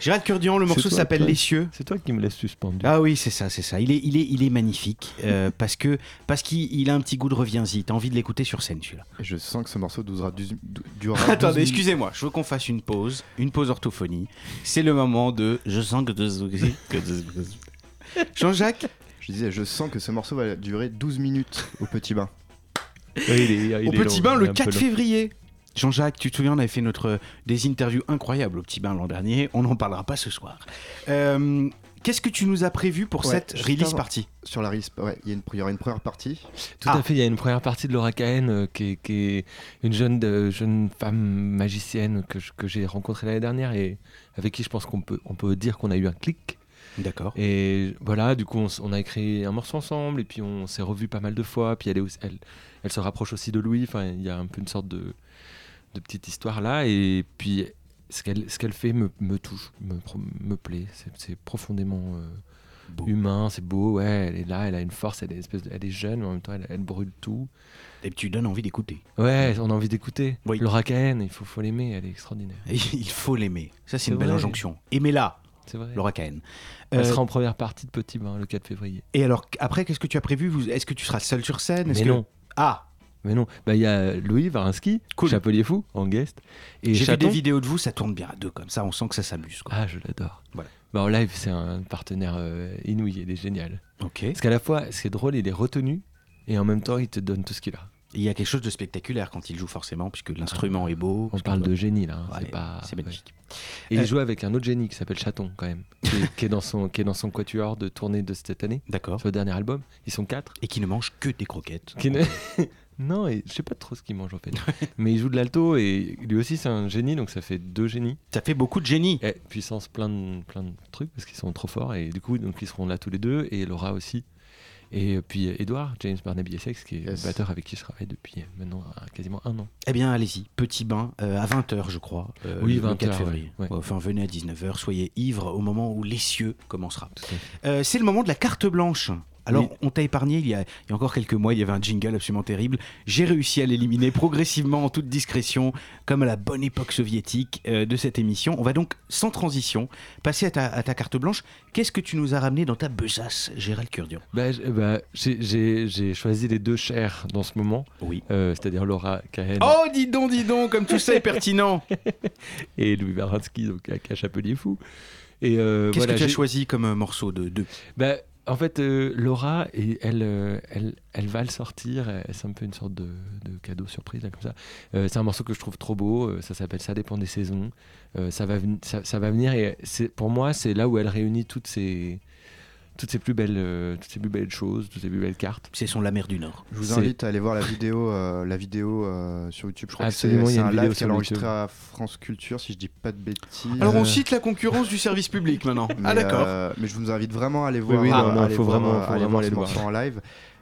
Gérald Curdian, le morceau s'appelle. Les cieux. C'est toi qui me laisse suspendu. Ah oui, c'est ça, c'est ça. Il est, il est, il est magnifique euh, parce que parce qu'il il a un petit goût de reviens-y. T'as envie de l'écouter sur scène, celui-là. Je sens que ce morceau durera, du- du- durera Attendez, 12 minutes. excusez-moi, je veux qu'on fasse une pause, une pause orthophonie. C'est le moment de je sens que Jean-Jacques? Je disais, je sens que ce morceau va durer 12 minutes au petit bain. Il est- il au est Petit long, Bain le un peu 4 long. février. Jean-Jacques, tu te souviens, on avait fait notre, des interviews incroyables au Petit Bain l'an dernier. On n'en parlera pas ce soir. Euh, Qu'est-ce que tu nous as prévu pour Ouais, cette release partie Sur la release, ouais, il y, aura une première partie. Tout à fait, il y a une première partie de Laura Cahen euh, qui, est, qui est une jeune, euh, jeune femme magicienne que j'ai rencontrée l'année dernière et avec qui je pense qu'on peut, on peut dire qu'on a eu un clic. D'accord. Et voilà, du coup, on, a écrit un morceau ensemble et puis on s'est revu pas mal de fois. Puis elle, est aussi- elle, elle se rapproche aussi de Louis. Enfin, il y a un peu une sorte de, de petite histoire là. Et puis ce qu'elle ce qu'elle fait me, me touche, me, plaît. C'est- profondément euh, humain, c'est beau, ouais, elle est là, elle a une force, elle est, une espèce de- elle est jeune, mais en même temps, elle, elle brûle tout. Et tu donnes envie d'écouter. Ouais, on a envie d'écouter. Oui. Laura Cahen, il faut, faut l'aimer, elle est extraordinaire. Il faut l'aimer. Ça, c'est C'est une belle vrai. injonction. Aimez-la, C'est vrai. Laura Cahen. Elle Euh, sera en première partie de Petit Bain le 4 février. Et alors, après, qu'est-ce que tu as prévu Est-ce que tu seras seul sur scène? Mais que- non. Ah Mais non, bah il y a Louis Varinsky, Cool. Chapelier Fou, en guest. Et J'ai vu des vidéos de vous, ça tourne bien à deux comme ça, on sent que ça s'amuse. Ah, je l'adore. Voilà. Bah, en live, c'est un partenaire euh, inouï, il est génial. Ok. Parce qu'à la fois, c'est drôle, il est retenu, et en même temps, il te donne tout ce qu'il a. Il y a quelque chose de spectaculaire quand il joue forcément, puisque l'instrument est beau. On parle de génie, là. hein, Ouais, c'est pas... magnifique. Et Euh, il joue avec un autre génie qui s'appelle Chaton, quand même, qui est, qui est dans son, qui est dans son quatuor de tournée de cette année, D'accord. sur le dernier album. Ils sont quatre. Et qui ne mange que des croquettes. Qui ne- non, et je sais pas trop ce qu'il mange en fait. Mais il joue de l'alto et lui aussi c'est un génie, donc ça fait deux génies. Ça fait beaucoup de génie. Et puissance plein de, plein de trucs parce qu'ils sont trop forts et du coup donc ils seront là tous les deux et Laura aussi. Et puis Edouard, James Barnaby Essex, qui est Yes. batteur avec qui je travaille depuis maintenant euh, quasiment un an. Eh bien, allez-y, petit bain euh, à 20h, je crois. euh, Oui, le 20 4 heures, février. ouais. Enfin, venez à 19h, soyez ivres au moment où l'essieu commencera. Euh, c'est le moment de la carte blanche. Alors, Oui. on t'a épargné il y, a, il y a encore quelques mois, il y avait un jingle absolument terrible. J'ai réussi à l'éliminer progressivement en toute discrétion, comme à la bonne époque soviétique euh, de cette émission. On va donc, sans transition, passer à ta, à ta carte blanche. Qu'est-ce que tu nous as ramené dans ta besace, Gérald Curdian? Bah, j- bah, j'ai- choisi les deux chers dans ce moment, Oui. euh, c'est-à-dire Laura Cahen Oh, dis donc, dis donc, comme tout ça est pertinent. et Louis Baransky, donc à Chapelier Fou. Et euh, Qu'est-ce voilà, que tu as choisi comme euh, morceau de deux Bah, en fait, euh, Laura, euh, elle, va le sortir. C'est un peu une sorte de, de cadeau surprise, comme ça. Euh, c'est un morceau que je trouve trop beau. ça s'appelle Ça dépend des saisons. Ça, va venir pour moi, c'est là où elle réunit toutes ses, toutes ses plus belles, euh, toutes ses plus belles choses, toutes ses plus belles cartes. C'est son La mer du Nord. Je vous invite à aller voir la vidéo, euh, la vidéo euh, sur YouTube. Je crois Absolument, que c'est un live qu'elle a enregistré à France Culture, si je dis pas de bêtises. Alors, on cite la concurrence du service public maintenant. Mais, ah, d'accord. euh, mais je vous invite vraiment à aller Oui, voir. oui, non, non, aller faut voir, vraiment- faut aller vraiment voir aller voir. morceau en live.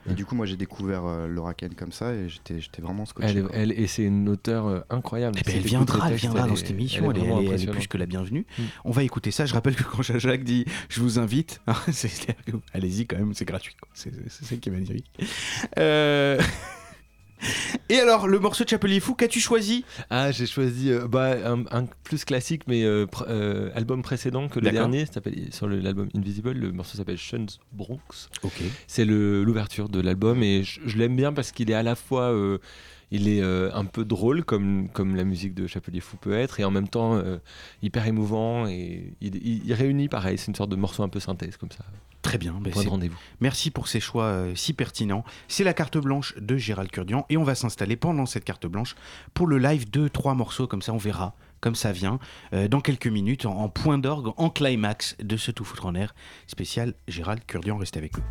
Et du coup, moi, j'ai découvert euh, Laura Ken comme ça et j'étais j'étais vraiment scotché. Elle, elle- et c'est une auteure euh, incroyable. Eh ben, elle viendra, elle viendra dans cette émission, elle, est- vraiment elle est- elle est impressionnante. plus que la bienvenue. Mm. On va écouter ça. Je rappelle que quand Jacques dit je vous invite, allez-y quand même, c'est gratuit. quoi. C'est c'est ça qui est magnifique. Euh, Et alors, le morceau de Chapelier Fou, qu'as-tu choisi? Ah, j'ai choisi euh, bah, un, un plus classique, mais euh, pr- euh, album précédent que le dernier. Sur l'album Invisible, le morceau s'appelle Shuns Bronx. Ok. C'est l'ouverture de l'album et je, je l'aime bien parce qu'il est à la fois. il est un peu drôle comme, comme la musique de Chapelier Fou peut être et en même temps hyper émouvant et il, il- il réunit pareil, c'est une sorte de morceau un peu synthèse comme ça. Très bien. ben, Point de rendez-vous. Merci pour ces choix euh, si pertinents. C'est la carte blanche de Gérald Curdian et on va s'installer pendant cette carte blanche pour le live deux, trois morceaux comme ça, on verra comme ça vient euh, dans quelques minutes en, en point d'orgue, en climax de ce Tout foutre en air spécial Gérald Curdian. Restez avec nous.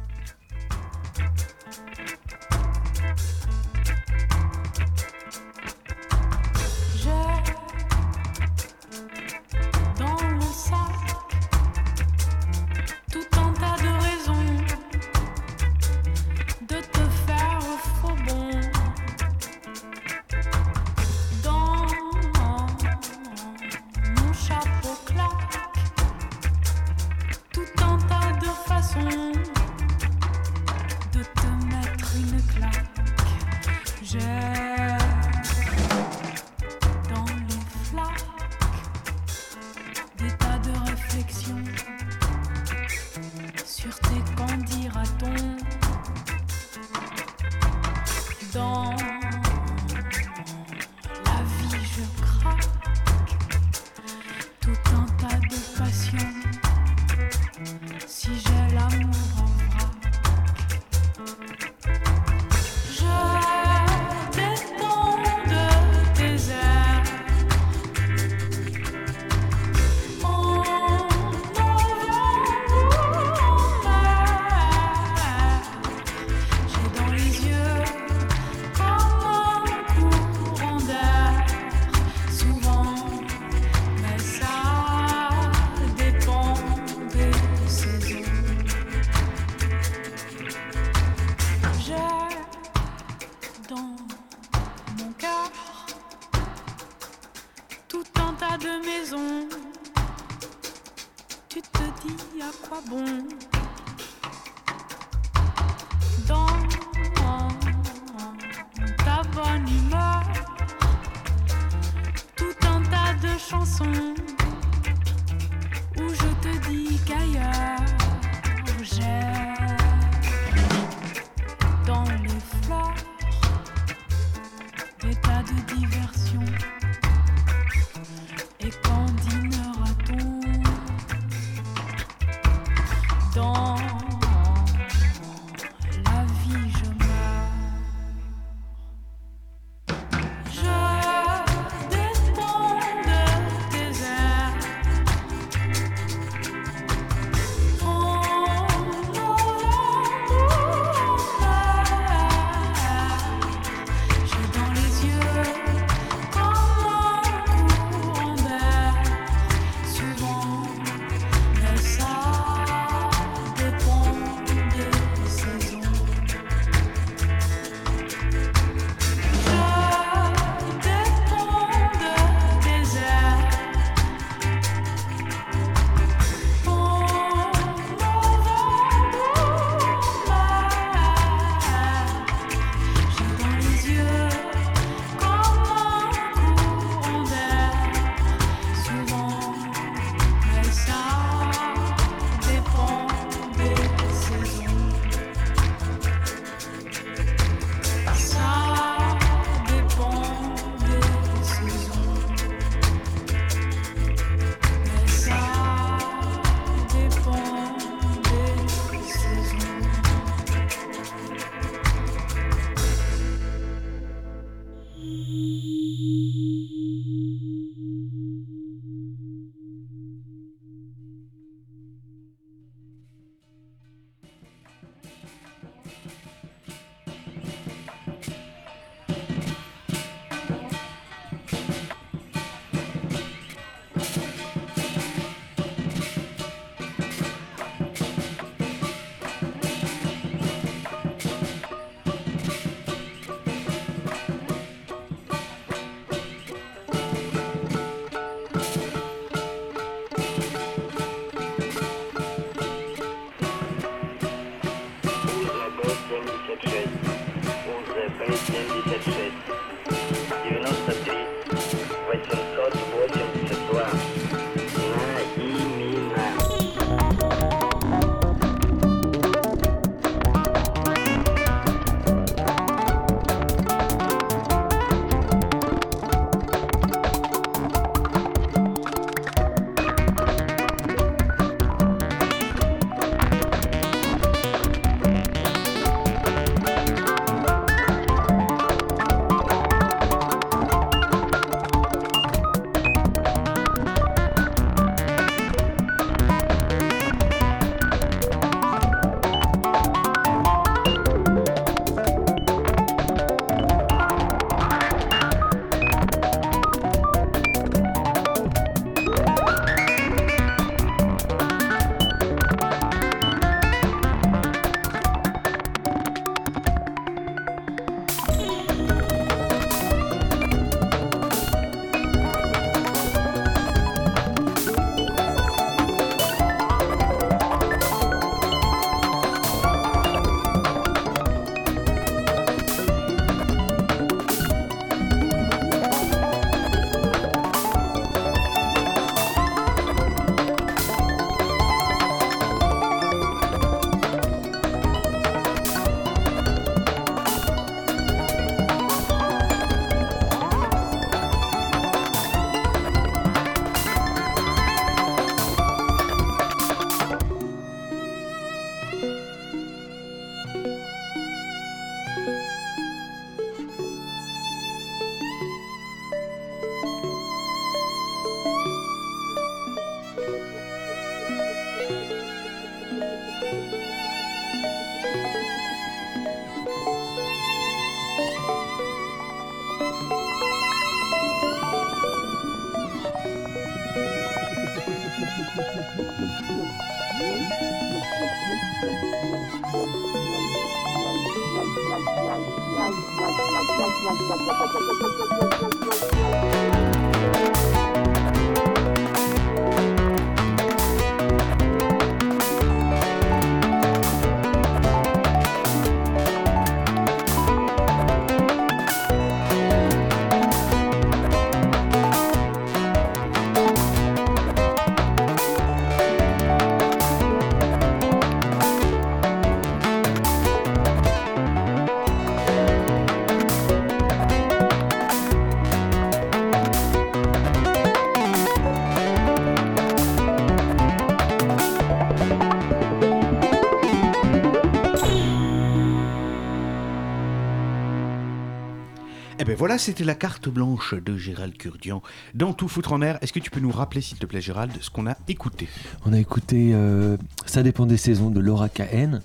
Voilà, c'était la carte blanche de Gérald Curdian dans Tout foutre en air. Est-ce que tu peux nous rappeler, s'il te plaît, Gérald, ce qu'on a écouté? On a écouté euh, Ça dépend des saisons de Laura KN.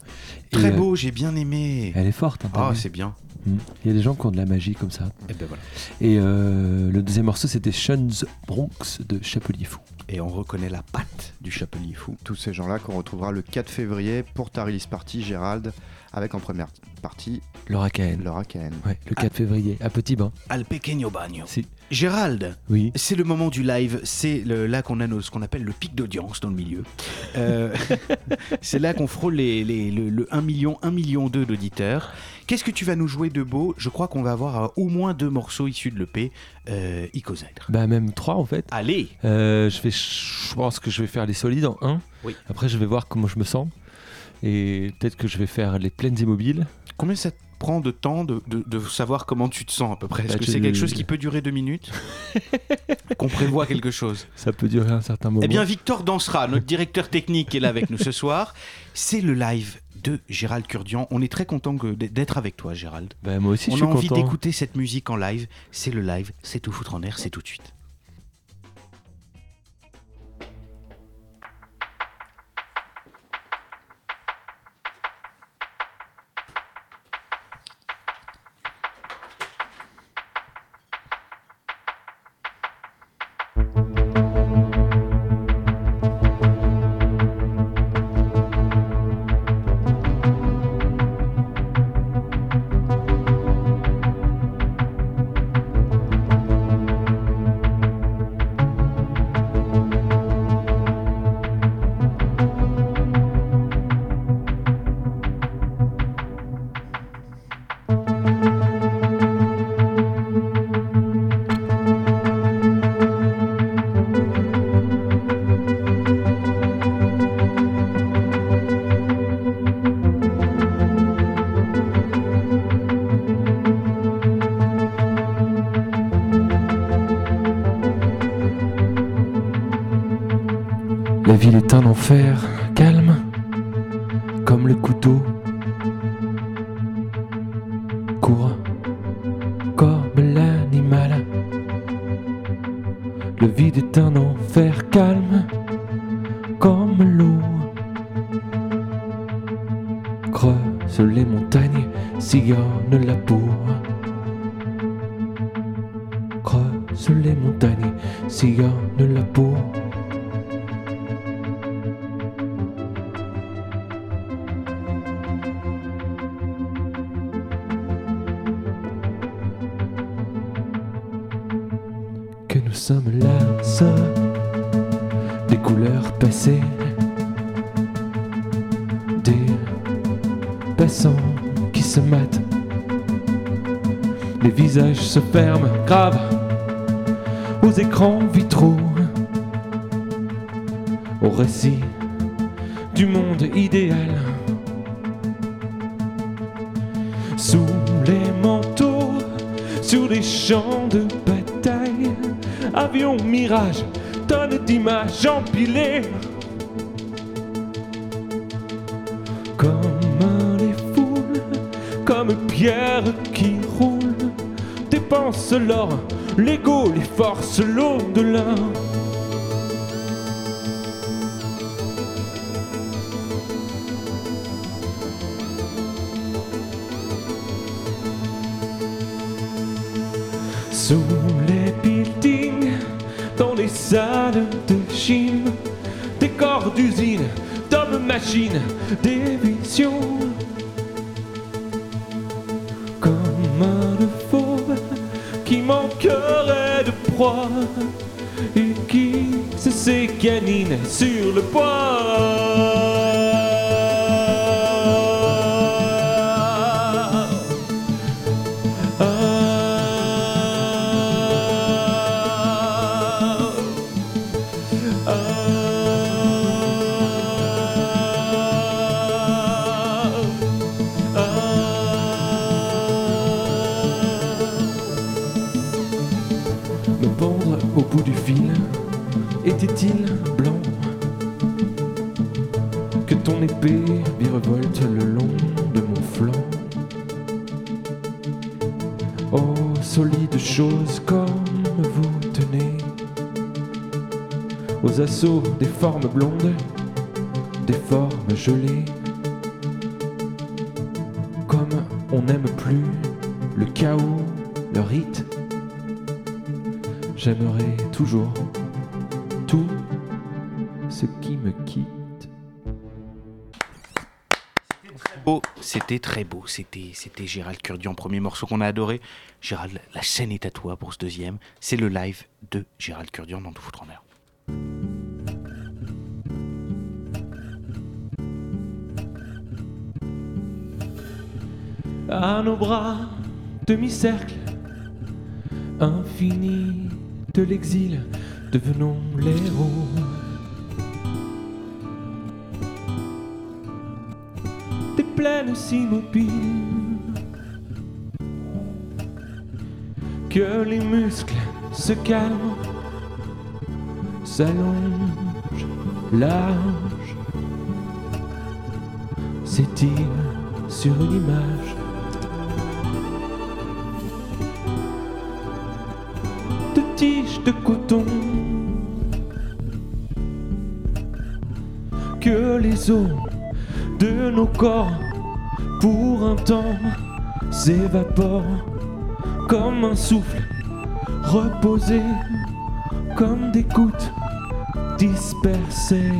Et, Très euh, beau, j'ai bien aimé. Elle est forte. hein, Ah, vu c'est bien. Mm. Il y a des gens qui ont de la magie comme ça. Et ben voilà. Et euh, le deuxième morceau, c'était Shuns Bronx de Chapelier Fou. Et on reconnaît la patte du Chapelier Fou. Tous ces gens-là qu'on retrouvera le 4 février pour ta release party, Gérald, avec en première partie Laura KN. Laura KN. Ouais, le 4 février, à Petit Bain. Al pequeño bagno. Si. Gérald, Oui. c'est le moment du live. C'est là qu'on a nos- ce qu'on appelle le pic d'audience dans le milieu. Euh, c'est là qu'on frôle les, les- le, le 1 million, 1 million 2 d'auditeurs. Qu'est-ce que tu vas nous jouer de beau? Je crois qu'on va avoir euh, au moins deux morceaux issus de l'EP euh. Bah, même trois en fait. Allez Euh, je, vais, je pense que je vais faire les solides en 1. Oui. Après, je vais voir comment je me sens. Et peut-être que je vais faire les plaines immobiles. Combien ça prend de temps de, de- de savoir comment tu te sens à peu près Est-ce Bah, que tu- c'est quelque chose qui peut durer deux minutes Qu'on prévoit quelque chose Ça peut durer un certain moment. Eh bien, Victor Dansera, notre directeur technique qui est là avec nous ce soir, c'est le live de Gérald Curdian. On est très content d'être avec toi, Gérald. Bah, moi aussi, On je a suis envie content. d'écouter cette musique en live. C'est le live, c'est tout foutre en air, c'est tout de suite. Comme l'eau. Creuse les montagnes, sillonne la peau. Creuse les montagnes, sillonne la peau. Se ferment, graves, aux écrans vitraux, au récit du monde idéal. Sous les manteaux, sur les champs de bataille, avions mirage, tonnes d'images empilées. L'or, l'ego, les forces, l'au-delà. Sous les buildings, dans les salles de gym, des corps d'usine, d'hommes machines, toujours tout ce qui me quitte. beau, c'était très beau. C'était, c'était Gérald Curdian, premier morceau qu'on a adoré. Gérald, la scène est à toi pour ce deuxième. C'est le live de Gérald Curdian dans Tout foutre en l'air. à nos bras, demi-cercle, infini de l'exil, devenons l'héros. Des plaines si mobiles que les muscles se calment, s'allongent, large, s'étire sur une image. De coton que les os de nos corps pour un temps s'évaporent comme un souffle reposé comme des gouttes dispersées.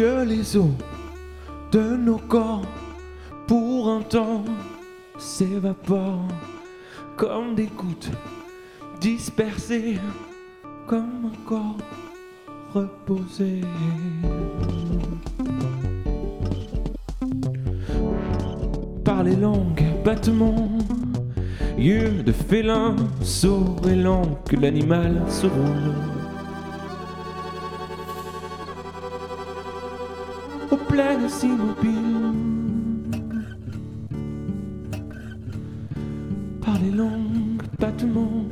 Que les os de nos corps pour un temps s'évaporent comme des gouttes dispersées comme un corps reposé. Par les langues, battements, yeux de félin, saut et lent que l'animal se roule. Aux plaines immobiles. Par les longues battements,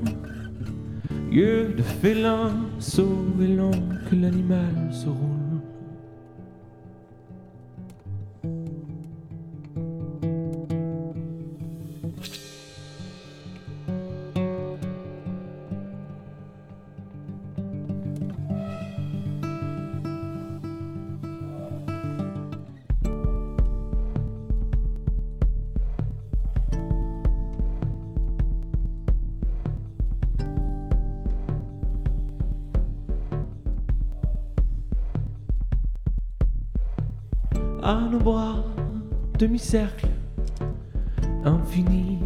yeux de félin, saut et que l'animal se roule. À nos bras, demi-cercle, infini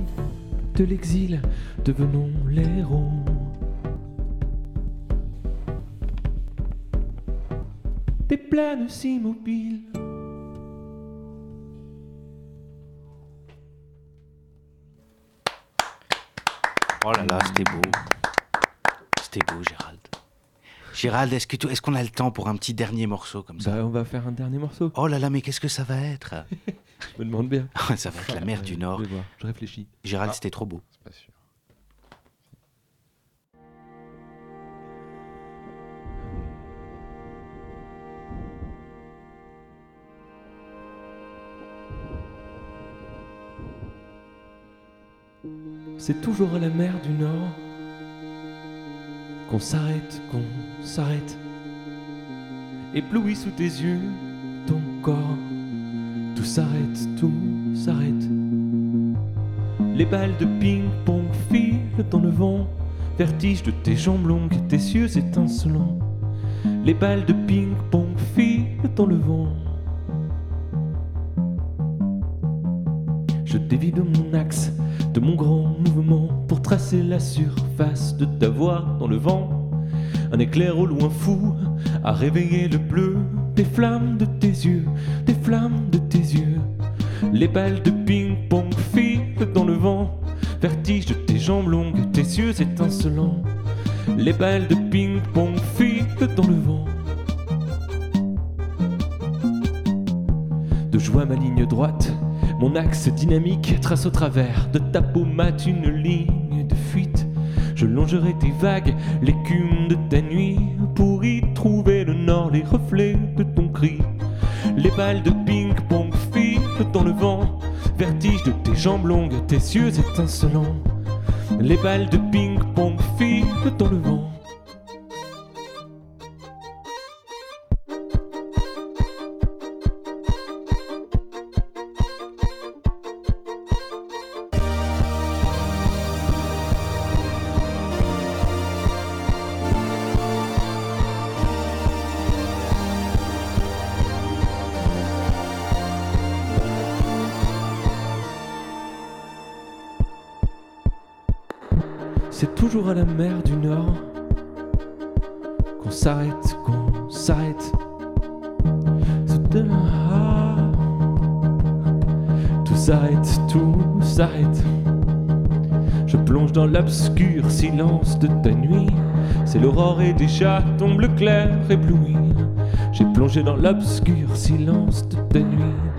de l'exil, devenons l'héros. Des plaines si mobiles. Oh là là, c'était beau. C'était beau, Gérald. Gérald, est-ce que tu- est-ce qu'on a le temps pour un petit dernier morceau comme ça Bah, on va faire un dernier morceau. Oh là là, mais qu'est-ce que ça va être Je me demande bien. Ça va être la mer du Nord. Je vais voir, je réfléchis. Gérald, Ah. c'était trop beau. C'est pas sûr. C'est toujours à la mer du Nord qu'on s'arrête, qu'on s'arrête. Ébloui sous tes yeux, ton corps, tout s'arrête, tout s'arrête. Les balles de ping-pong filent dans le vent, vertige de tes jambes longues, tes yeux étincelants. Les balles de ping-pong filent dans le vent. Je dévie de mon axe, de mon grand mouvement pour tracer la surface de ta voix dans le vent. Un éclair au loin fou a réveillé le bleu des flammes de tes yeux, des flammes de tes yeux. Les balles de ping-pong filent dans le vent, vertige de tes jambes longues, tes yeux étincelants. Les balles de ping-pong filent dans le vent. vois ma ligne droite, mon axe dynamique trace au travers de ta pommade une ligne de. Je longerai tes vagues, l'écume de ta nuit, pour y trouver le nord, les reflets de ton cri. Les balles de ping-pong filent dans le vent, vertige de tes jambes longues, tes yeux étincelants. Les balles de ping-pong filent dans le vent. Toujours à la mer du Nord qu'on s'arrête, qu'on s'arrête. Tout s'arrête, tout s'arrête. Je plonge dans l'obscur silence de ta nuit. C'est l'aurore et déjà tombe le clair ébloui. J'ai plongé dans l'obscur silence de ta nuit.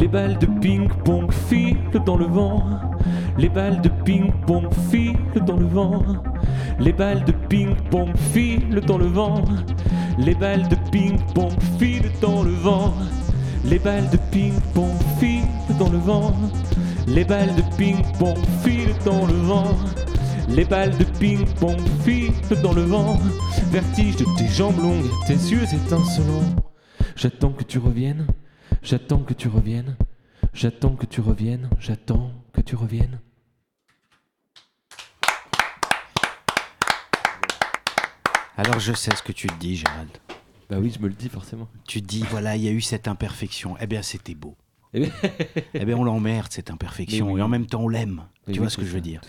Les balles de ping-pong filent dans le vent. Les balles de ping-pong filent dans le vent. Les balles de ping-pong filent dans le vent. Les balles de ping-pong filent dans le vent. Les balles de ping-pong filent dans le vent. Les balles de ping-pong filent dans le vent. Les balles de ping-pong filent dans le vent. Vertige de tes jambes longues, tes yeux étincelants. J'attends que tu reviennes. J'attends que tu reviennes. J'attends que tu reviennes. J'attends que tu reviennes. Alors je sais ce que tu te dis, Gérald. Bah oui, je me le dis forcément. Tu te dis, voilà, il y a eu cette imperfection. Eh bien, c'était beau. Eh bien- eh bien, on l'emmerde, cette imperfection. Oui. Et en même temps, on l'aime. Tu oui, vois ce que je veux dire.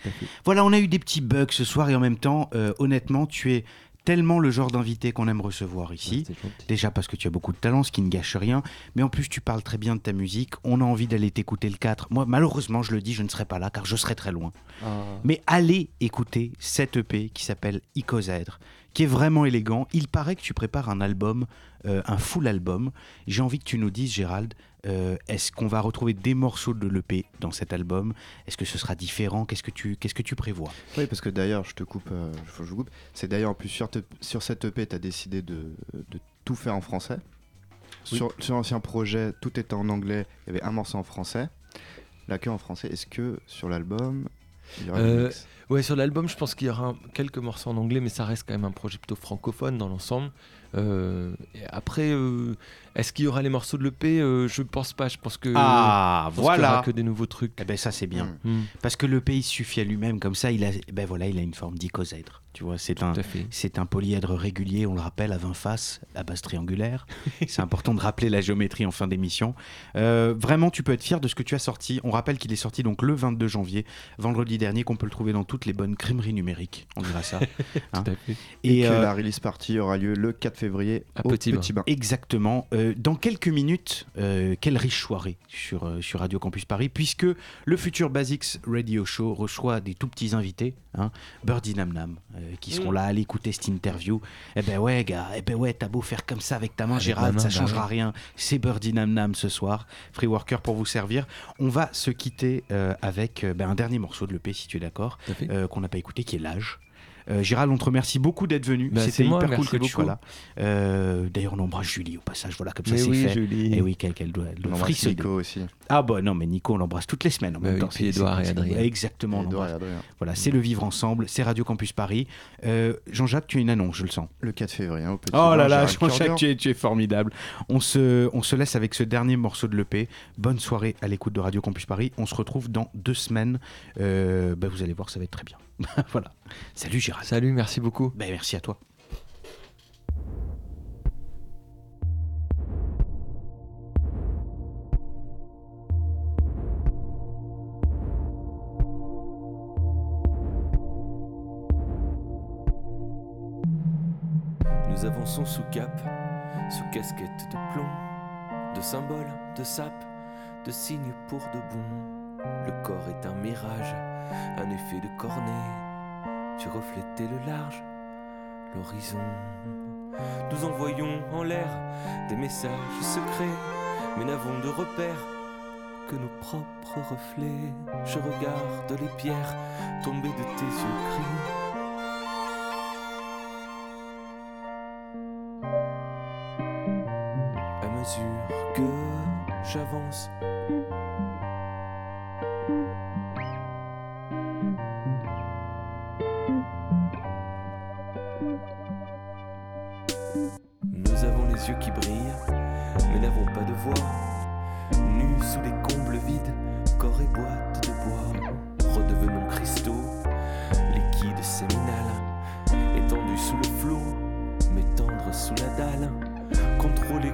Voilà, on a eu des petits bugs ce soir. Et en même temps, euh, honnêtement, tu es tellement le genre d'invité qu'on aime recevoir ici. Déjà parce que tu as beaucoup de talent, ce qui ne gâche rien. Mais en plus, tu parles très bien de ta musique. On a envie d'aller t'écouter le 4. Moi, malheureusement, je le dis, je ne serai pas là car je serai très loin. Ah. Mais allez écouter cet EP qui s'appelle Icosaèdre, qui est vraiment élégant. Il paraît que tu prépares un album, euh, un full album. J'ai envie que tu nous dises, Gérald, euh, est-ce qu'on va retrouver des morceaux de l'EP dans cet album? Est-ce que ce sera différent? Qu'est-ce que tu qu'est-ce que tu prévois? Oui, parce que d'ailleurs, je te coupe, euh, faut que je vous coupe. C'est d'ailleurs en plus sur, te- sur cette EP, tu as décidé de, de tout faire en français. Oui. Sur, sur l'ancien projet, tout était en anglais, il y avait un morceau en français, là que en français. Est-ce que sur l'album, il y aura des mix? Ouais, sur l'album, je pense qu'il y aura quelques morceaux en anglais, mais ça reste quand même un projet plutôt francophone dans l'ensemble. Euh, après, euh, est-ce qu'il y aura les morceaux de l'EP Euh, Je pense pas. Je pense que. Ah, pense qu'il y aura voilà. que des nouveaux trucs. Eh ben ça c'est bien. Mm. Parce que le pays suffit à lui-même, comme ça, il a, eh ben voilà, il a une forme d'icosaèdre. Tu vois, c'est un, c'est un polyèdre régulier, on le rappelle, à 20 faces, à base triangulaire. c'est important de rappeler la géométrie en fin d'émission. Euh, vraiment, tu peux être fier de ce que tu as sorti. On rappelle qu'il est sorti donc le 22 janvier, vendredi dernier, qu'on peut le trouver dans toutes les bonnes crimeries numériques. On dira ça. Hein. Tout à fait. Et, Et, que euh, la release party aura lieu le 4 février À au Petit Petit, Bain. Bain. Exactement. Euh, dans quelques minutes, euh, quelle riche soirée sur, euh, sur Radio Campus Paris, puisque le futur Basics Radio Show reçoit des tout petits invités, hein, Birdie Nam Nam, euh, qui seront Mm. là à l'écouter cette interview. Eh ben ouais, gars, eh ben ouais, t'as beau faire comme ça avec ta main, Avec Gérald, ma main, ça bah changera rien. C'est Birdie Nam Nam ce soir, Free Worker pour vous servir. On va se quitter euh, avec euh, ben, un dernier morceau de l'EP, si tu es d'accord, euh, qu'on n'a pas écouté, qui est L'âge. Euh, Gérald, on te remercie beaucoup d'être venu. Bah, C'était hyper cool que tu sois beaucoup. là. Euh, D'ailleurs, on embrasse Julie au passage. Voilà, comme ça c'est oui, fait. Julie. Et oui, qu'elle qu'elle doit le On. Nico aussi. Ah bah non, mais Nico, on l'embrasse toutes les semaines en Bah même oui, temps. puis c'est- et Adrien. Exactement, Edouard et. Adrien. Voilà, c'est le vivre ensemble, c'est Radio Campus Paris. Euh, Jean-Jacques, tu as une annonce, je le sens. Le 4 février hein, au Petit Oh là là, Gérald Jean-Jacques, tu es, tu es formidable. On se, on se laisse avec ce dernier morceau de l'EP. Bonne soirée à l'écoute de Radio Campus Paris. On se retrouve dans deux semaines. Euh, bah, vous allez voir, ça va être très bien. voilà. Salut Salut, merci beaucoup. Bah, merci à toi. Nous avançons sous cap, sous casquette de plomb, de symboles, de sapes, de signes pour de bon. Le corps est un mirage, un effet de cornet. Tu reflétais le large, l'horizon. Nous envoyons en l'air des messages secrets, mais n'avons de repères que nos propres reflets. Je regarde les pierres tomber de tes yeux gris. À mesure que j'avance,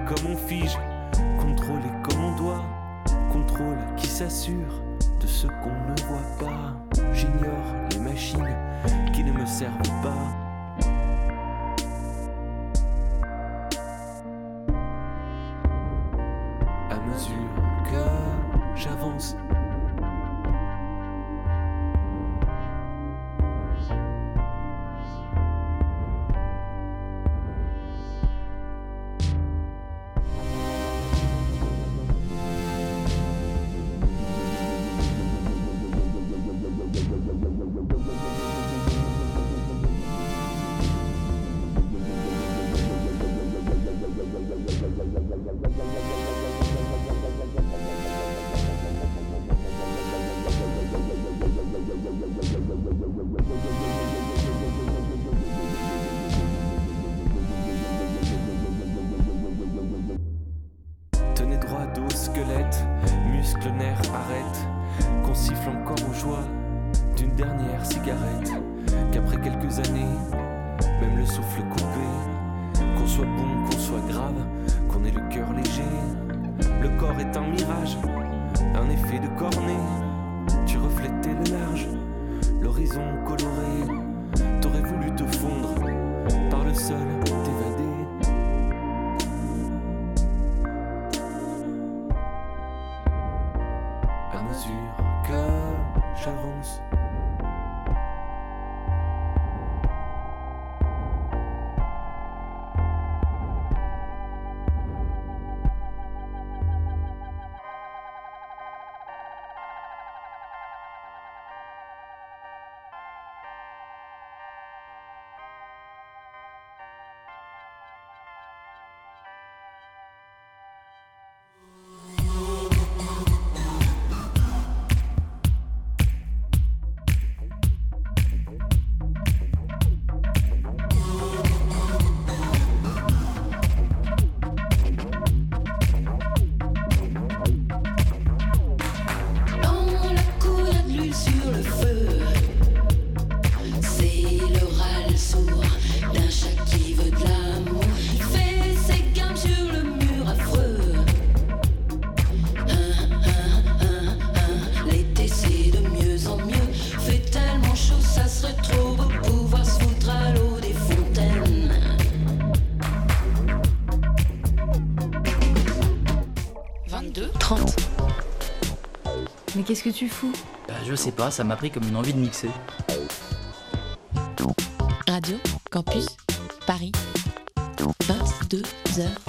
comme on fige, contrôlés comme on doit. Contrôle qui s'assure de ce qu'on ne voit pas. J'ignore les machines qui ne me servent pas. Qu'est-ce que tu fous Bah, je sais pas, ça m'a pris comme une envie de mixer. Radio Campus Paris. 22 heures.